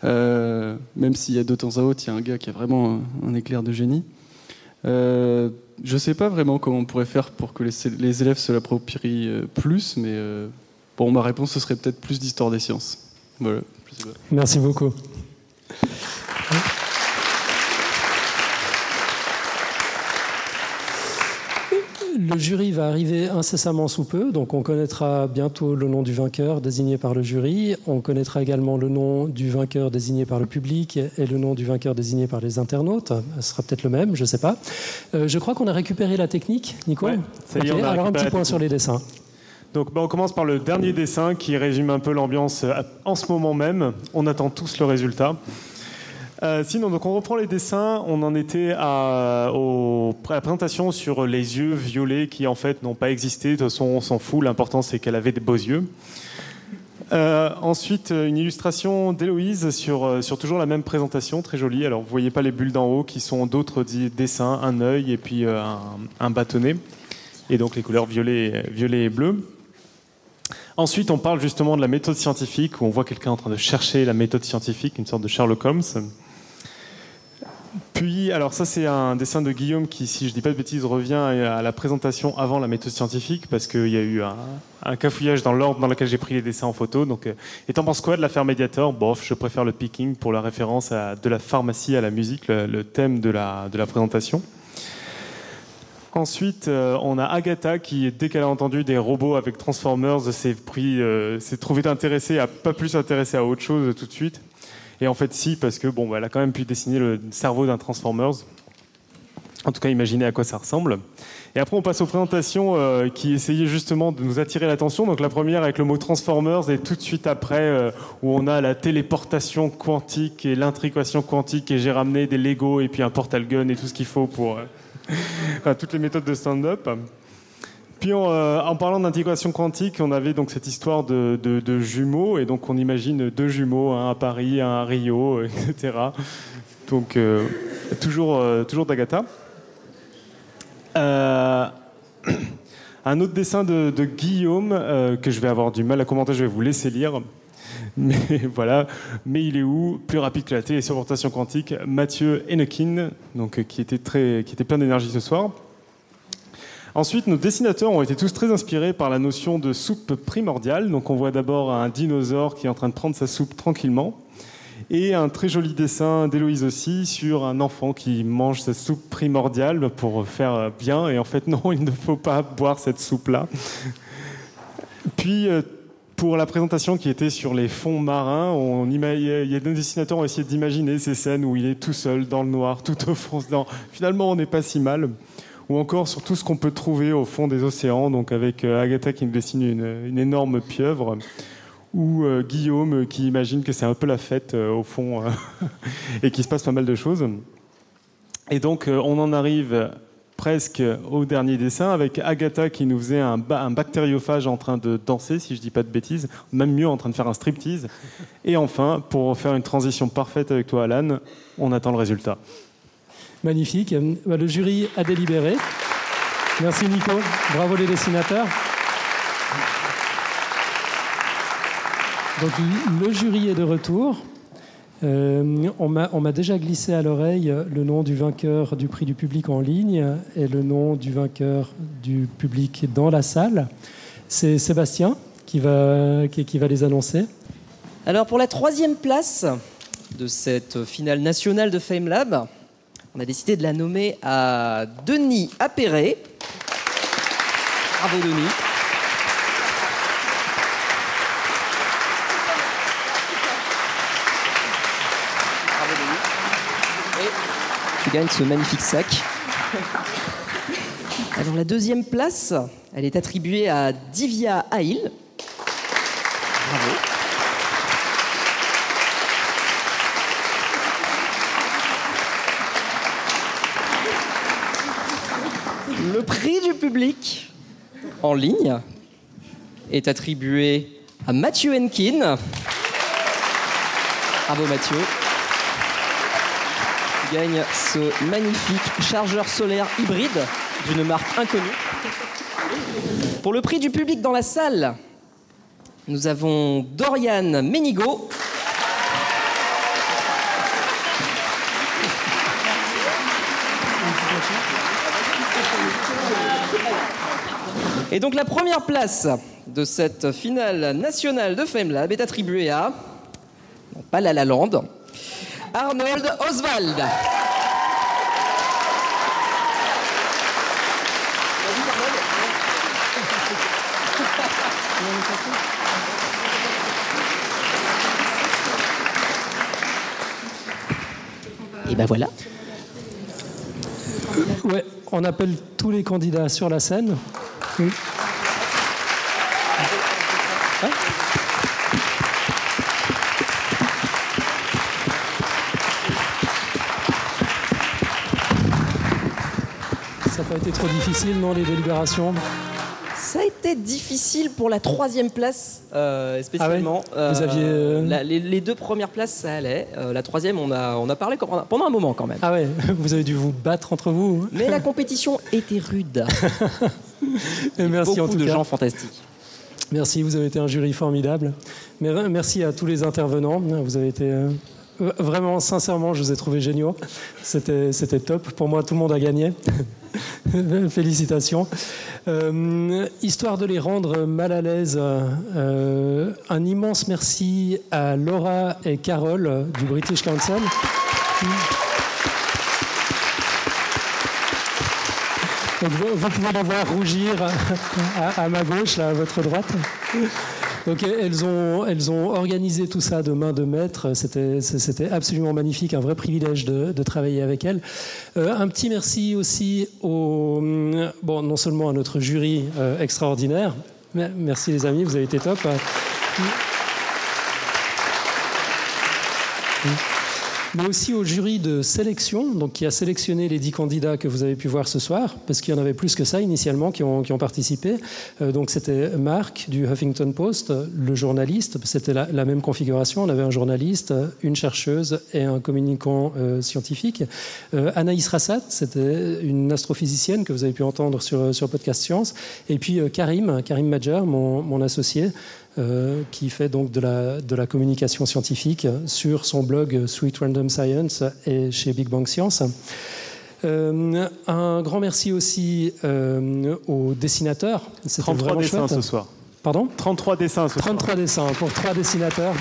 [SPEAKER 12] même s'il y a de temps à autre, il y a un gars qui a vraiment un, éclair de génie. je ne sais pas vraiment comment on pourrait faire pour que les, élèves se l'approprient plus, mais bon, ma réponse ce serait peut-être plus d'histoire des sciences. Voilà.
[SPEAKER 4] Merci beaucoup. Le jury va arriver incessamment sous peu, donc on connaîtra bientôt le nom du vainqueur désigné par le jury. On connaîtra également le nom du vainqueur désigné par le public et le nom du vainqueur désigné par les internautes. Ce sera peut-être le même, je ne sais pas. Euh, je crois qu'on a récupéré la technique, Nico. Alors un petit point sur les dessins.
[SPEAKER 1] Donc bah, on commence par le dernier dessin qui résume un peu l'ambiance euh, en ce moment même. On attend tous le résultat. Euh, sinon, donc on reprend les dessins. On en était à, la présentation sur les yeux violets qui en fait n'ont pas existé. De toute façon, on s'en fout. L'important c'est qu'elle avait des beaux yeux. Euh, ensuite, une illustration d'Héloïse sur, toujours la même présentation, très jolie. Alors, vous voyez pas les bulles d'en haut qui sont d'autres dessins, un œil et puis un, un, bâtonnet. Et donc les couleurs violet, violet et bleu. Ensuite, on parle justement de la méthode scientifique, où on voit quelqu'un en train de chercher la méthode scientifique, une sorte de Sherlock Holmes. Puis, alors ça c'est un dessin de Guillaume qui, si je dis pas de bêtises, revient à la présentation avant la méthode scientifique parce qu'il y a eu un, cafouillage dans l'ordre dans lequel j'ai pris les dessins en photo. Donc, euh, et t'en penses quoi de l'affaire Mediator? Bof, je préfère le picking pour la référence à, de la pharmacie à la musique, le, thème de la présentation. Ensuite, euh, on a Agatha qui, dès qu'elle a entendu des robots avec Transformers, s'est euh, trouvée intéressée à pas plus s'intéresser à autre chose tout de suite. Et en fait, si, parce que bon, bah, elle a quand même pu dessiner le cerveau d'un Transformers. En tout cas, imaginez à quoi ça ressemble. Et après, on passe aux présentations euh, qui essayaient justement de nous attirer l'attention. Donc la première avec le mot Transformers et tout de suite après où on a la téléportation quantique et l'intrication quantique et j'ai ramené des Lego et puis un portal gun et tout ce qu'il faut pour toutes les méthodes de stand-up. Puis euh, en parlant d'intégration quantique, on avait donc cette histoire de, jumeaux, et donc on imagine deux jumeaux, un à Paris, un à Rio, etc. Donc euh, toujours, euh, toujours d'Agatha. un autre dessin de, Guillaume que je vais avoir du mal à commenter, je vais vous laisser lire. Mais voilà, mais il est où Plus rapide que la téléportation quantique, Mathieu Hennekin, donc qui était très, qui était plein d'énergie ce soir. Ensuite, nos dessinateurs ont été tous très inspirés par la notion de soupe primordiale. Donc on voit d'abord un dinosaure qui est en train de prendre sa soupe tranquillement. Et un très joli dessin d'Héloïse aussi sur un enfant qui mange sa soupe primordiale pour faire bien. Et en fait, non, il ne faut pas boire cette soupe-là. Puis, euh, pour la présentation qui était sur les fonds marins, on il y a des dessinateurs ont essayé d'imaginer ces scènes où il est tout seul dans le noir, tout au fond. Finalement, on n'est pas si mal ou encore sur tout ce qu'on peut trouver au fond des océans, donc avec euh, Agatha qui nous dessine une, énorme pieuvre, ou euh, Guillaume qui imagine que c'est un peu la fête euh, au fond et qu'il se passe pas mal de choses. Et donc on en arrive presque au dernier dessin avec Agatha qui nous faisait un, bactériophage en train de danser, si je dis pas de bêtises, même mieux en train de faire un striptease. Et enfin, pour faire une transition parfaite avec toi, Alan, on attend le résultat.
[SPEAKER 4] Magnifique. Bah, le jury a délibéré. Merci Nico. Bravo les dessinateurs. Donc le jury est de retour. Euh, on m'a déjà glissé à l'oreille le nom du vainqueur du prix du public en ligne et le nom du vainqueur du public dans la salle. C'est Sébastien qui va, qui, va les annoncer.
[SPEAKER 8] Alors pour la troisième place de cette finale nationale de FameLab, on a décidé de la nommer à Denis Appéré. Bravo Denis. Tu gagnes ce magnifique sac. Alors la deuxième place, elle est attribuée à Divya Ail. Bravo. Le prix du public en ligne est attribué à Mathieu Henkin. Bravo Mathieu gagne ce magnifique chargeur solaire hybride d'une marque inconnue. Pour le prix du public dans la salle, nous avons Dorian Ménigo. Et donc la première place de cette finale nationale de FameLab est attribuée à, pas La La Land, Arnold Oswald. Et ben voilà.
[SPEAKER 4] Ouais, on appelle tous les candidats sur la scène Ça n'a pas été trop difficile, non, les délibérations
[SPEAKER 8] Ça a été difficile pour la troisième place, euh, spécialement.
[SPEAKER 4] Ah ouais Vous aviez, euh,
[SPEAKER 8] la- les, les deux premières places, ça allait. Euh, la troisième, on a, on a parlé pendant un moment quand même.
[SPEAKER 4] Ah ouais, vous avez dû vous battre entre vous. hein
[SPEAKER 8] Mais la compétition était rude.
[SPEAKER 4] Et merci
[SPEAKER 8] Beaucoup
[SPEAKER 4] en tout
[SPEAKER 8] de
[SPEAKER 4] cas.
[SPEAKER 8] gens fantastiques.
[SPEAKER 4] Merci, vous avez été un jury formidable. Euh, merci à tous les intervenants. Vous avez été euh, vraiment, sincèrement, je vous ai trouvé géniaux. C'était, c'était top. Pour moi, tout le monde a gagné. Félicitations. Euh, histoire de les rendre mal à l'aise, euh, un immense merci à Laura et Carole du British Council. Vous, pouvez la voir rougir à, ma gauche, à votre droite. Donc elles ont, elles ont organisé tout ça de main de maître. C'était, absolument magnifique, un vrai privilège de, travailler avec elles. Euh, un petit merci aussi au, bon, non seulement à notre jury euh, extraordinaire. mais Merci les amis, vous avez été top. Mais aussi au jury de sélection, donc qui a sélectionné les dix candidats que vous avez pu voir ce soir, parce qu'il y en avait plus que ça initialement qui ont, participé. Euh, donc c'était Marc du Huffington Post, le journaliste, c'était la, même configuration, on avait un journaliste, une chercheuse et un communicant euh, scientifique. Euh, Anaïs Rassat, c'était une astrophysicienne que vous avez pu entendre sur, sur Podcast Science, et puis Karim, Karim mon, mon associé, euh, qui fait donc de la, de la communication scientifique sur son blog Sweet Random Science et chez Big Bang Science. Euh, un grand merci aussi euh, aux dessinateurs. C'était
[SPEAKER 1] 33
[SPEAKER 4] vraiment
[SPEAKER 1] dessins
[SPEAKER 4] chouette.
[SPEAKER 1] ce soir.
[SPEAKER 4] Pardon?
[SPEAKER 1] 33 dessins ce soir.
[SPEAKER 4] 33 dessins pour trois dessinateurs.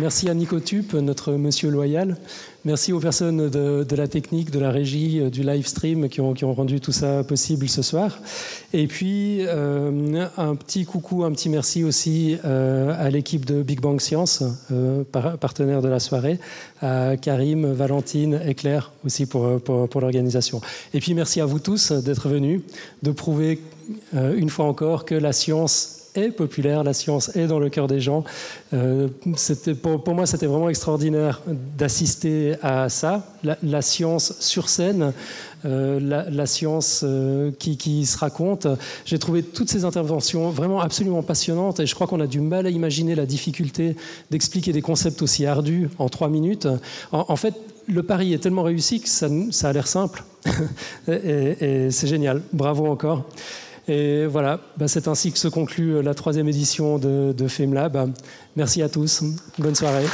[SPEAKER 4] Merci à Nico Tup, notre monsieur loyal. Merci aux personnes de, la technique, de la régie, euh, du live stream qui ont, rendu tout ça possible ce soir. Et puis, euh, un petit coucou, un petit merci aussi euh, à l'équipe de Big Bang Science, par- partenaire de la soirée, à Karim, Valentine et Claire aussi pour, pour, l'organisation. Et puis, merci à vous tous d'être venus, de prouver une fois encore que la science est populaire, la science est dans le cœur des gens. Euh, pour, moi, c'était vraiment extraordinaire d'assister à ça, la, science sur scène. Euh, la, science euh, qui, se raconte. J'ai trouvé toutes ces interventions vraiment absolument passionnantes et je crois qu'on a du mal à imaginer la difficulté d'expliquer des concepts aussi ardus en trois minutes. En, fait, le pari est tellement réussi que ça a l'air simple et, c'est génial. Bravo encore. Et voilà, bah, c'est ainsi que se conclut la troisième édition de, de. Merci à tous. Bonne soirée.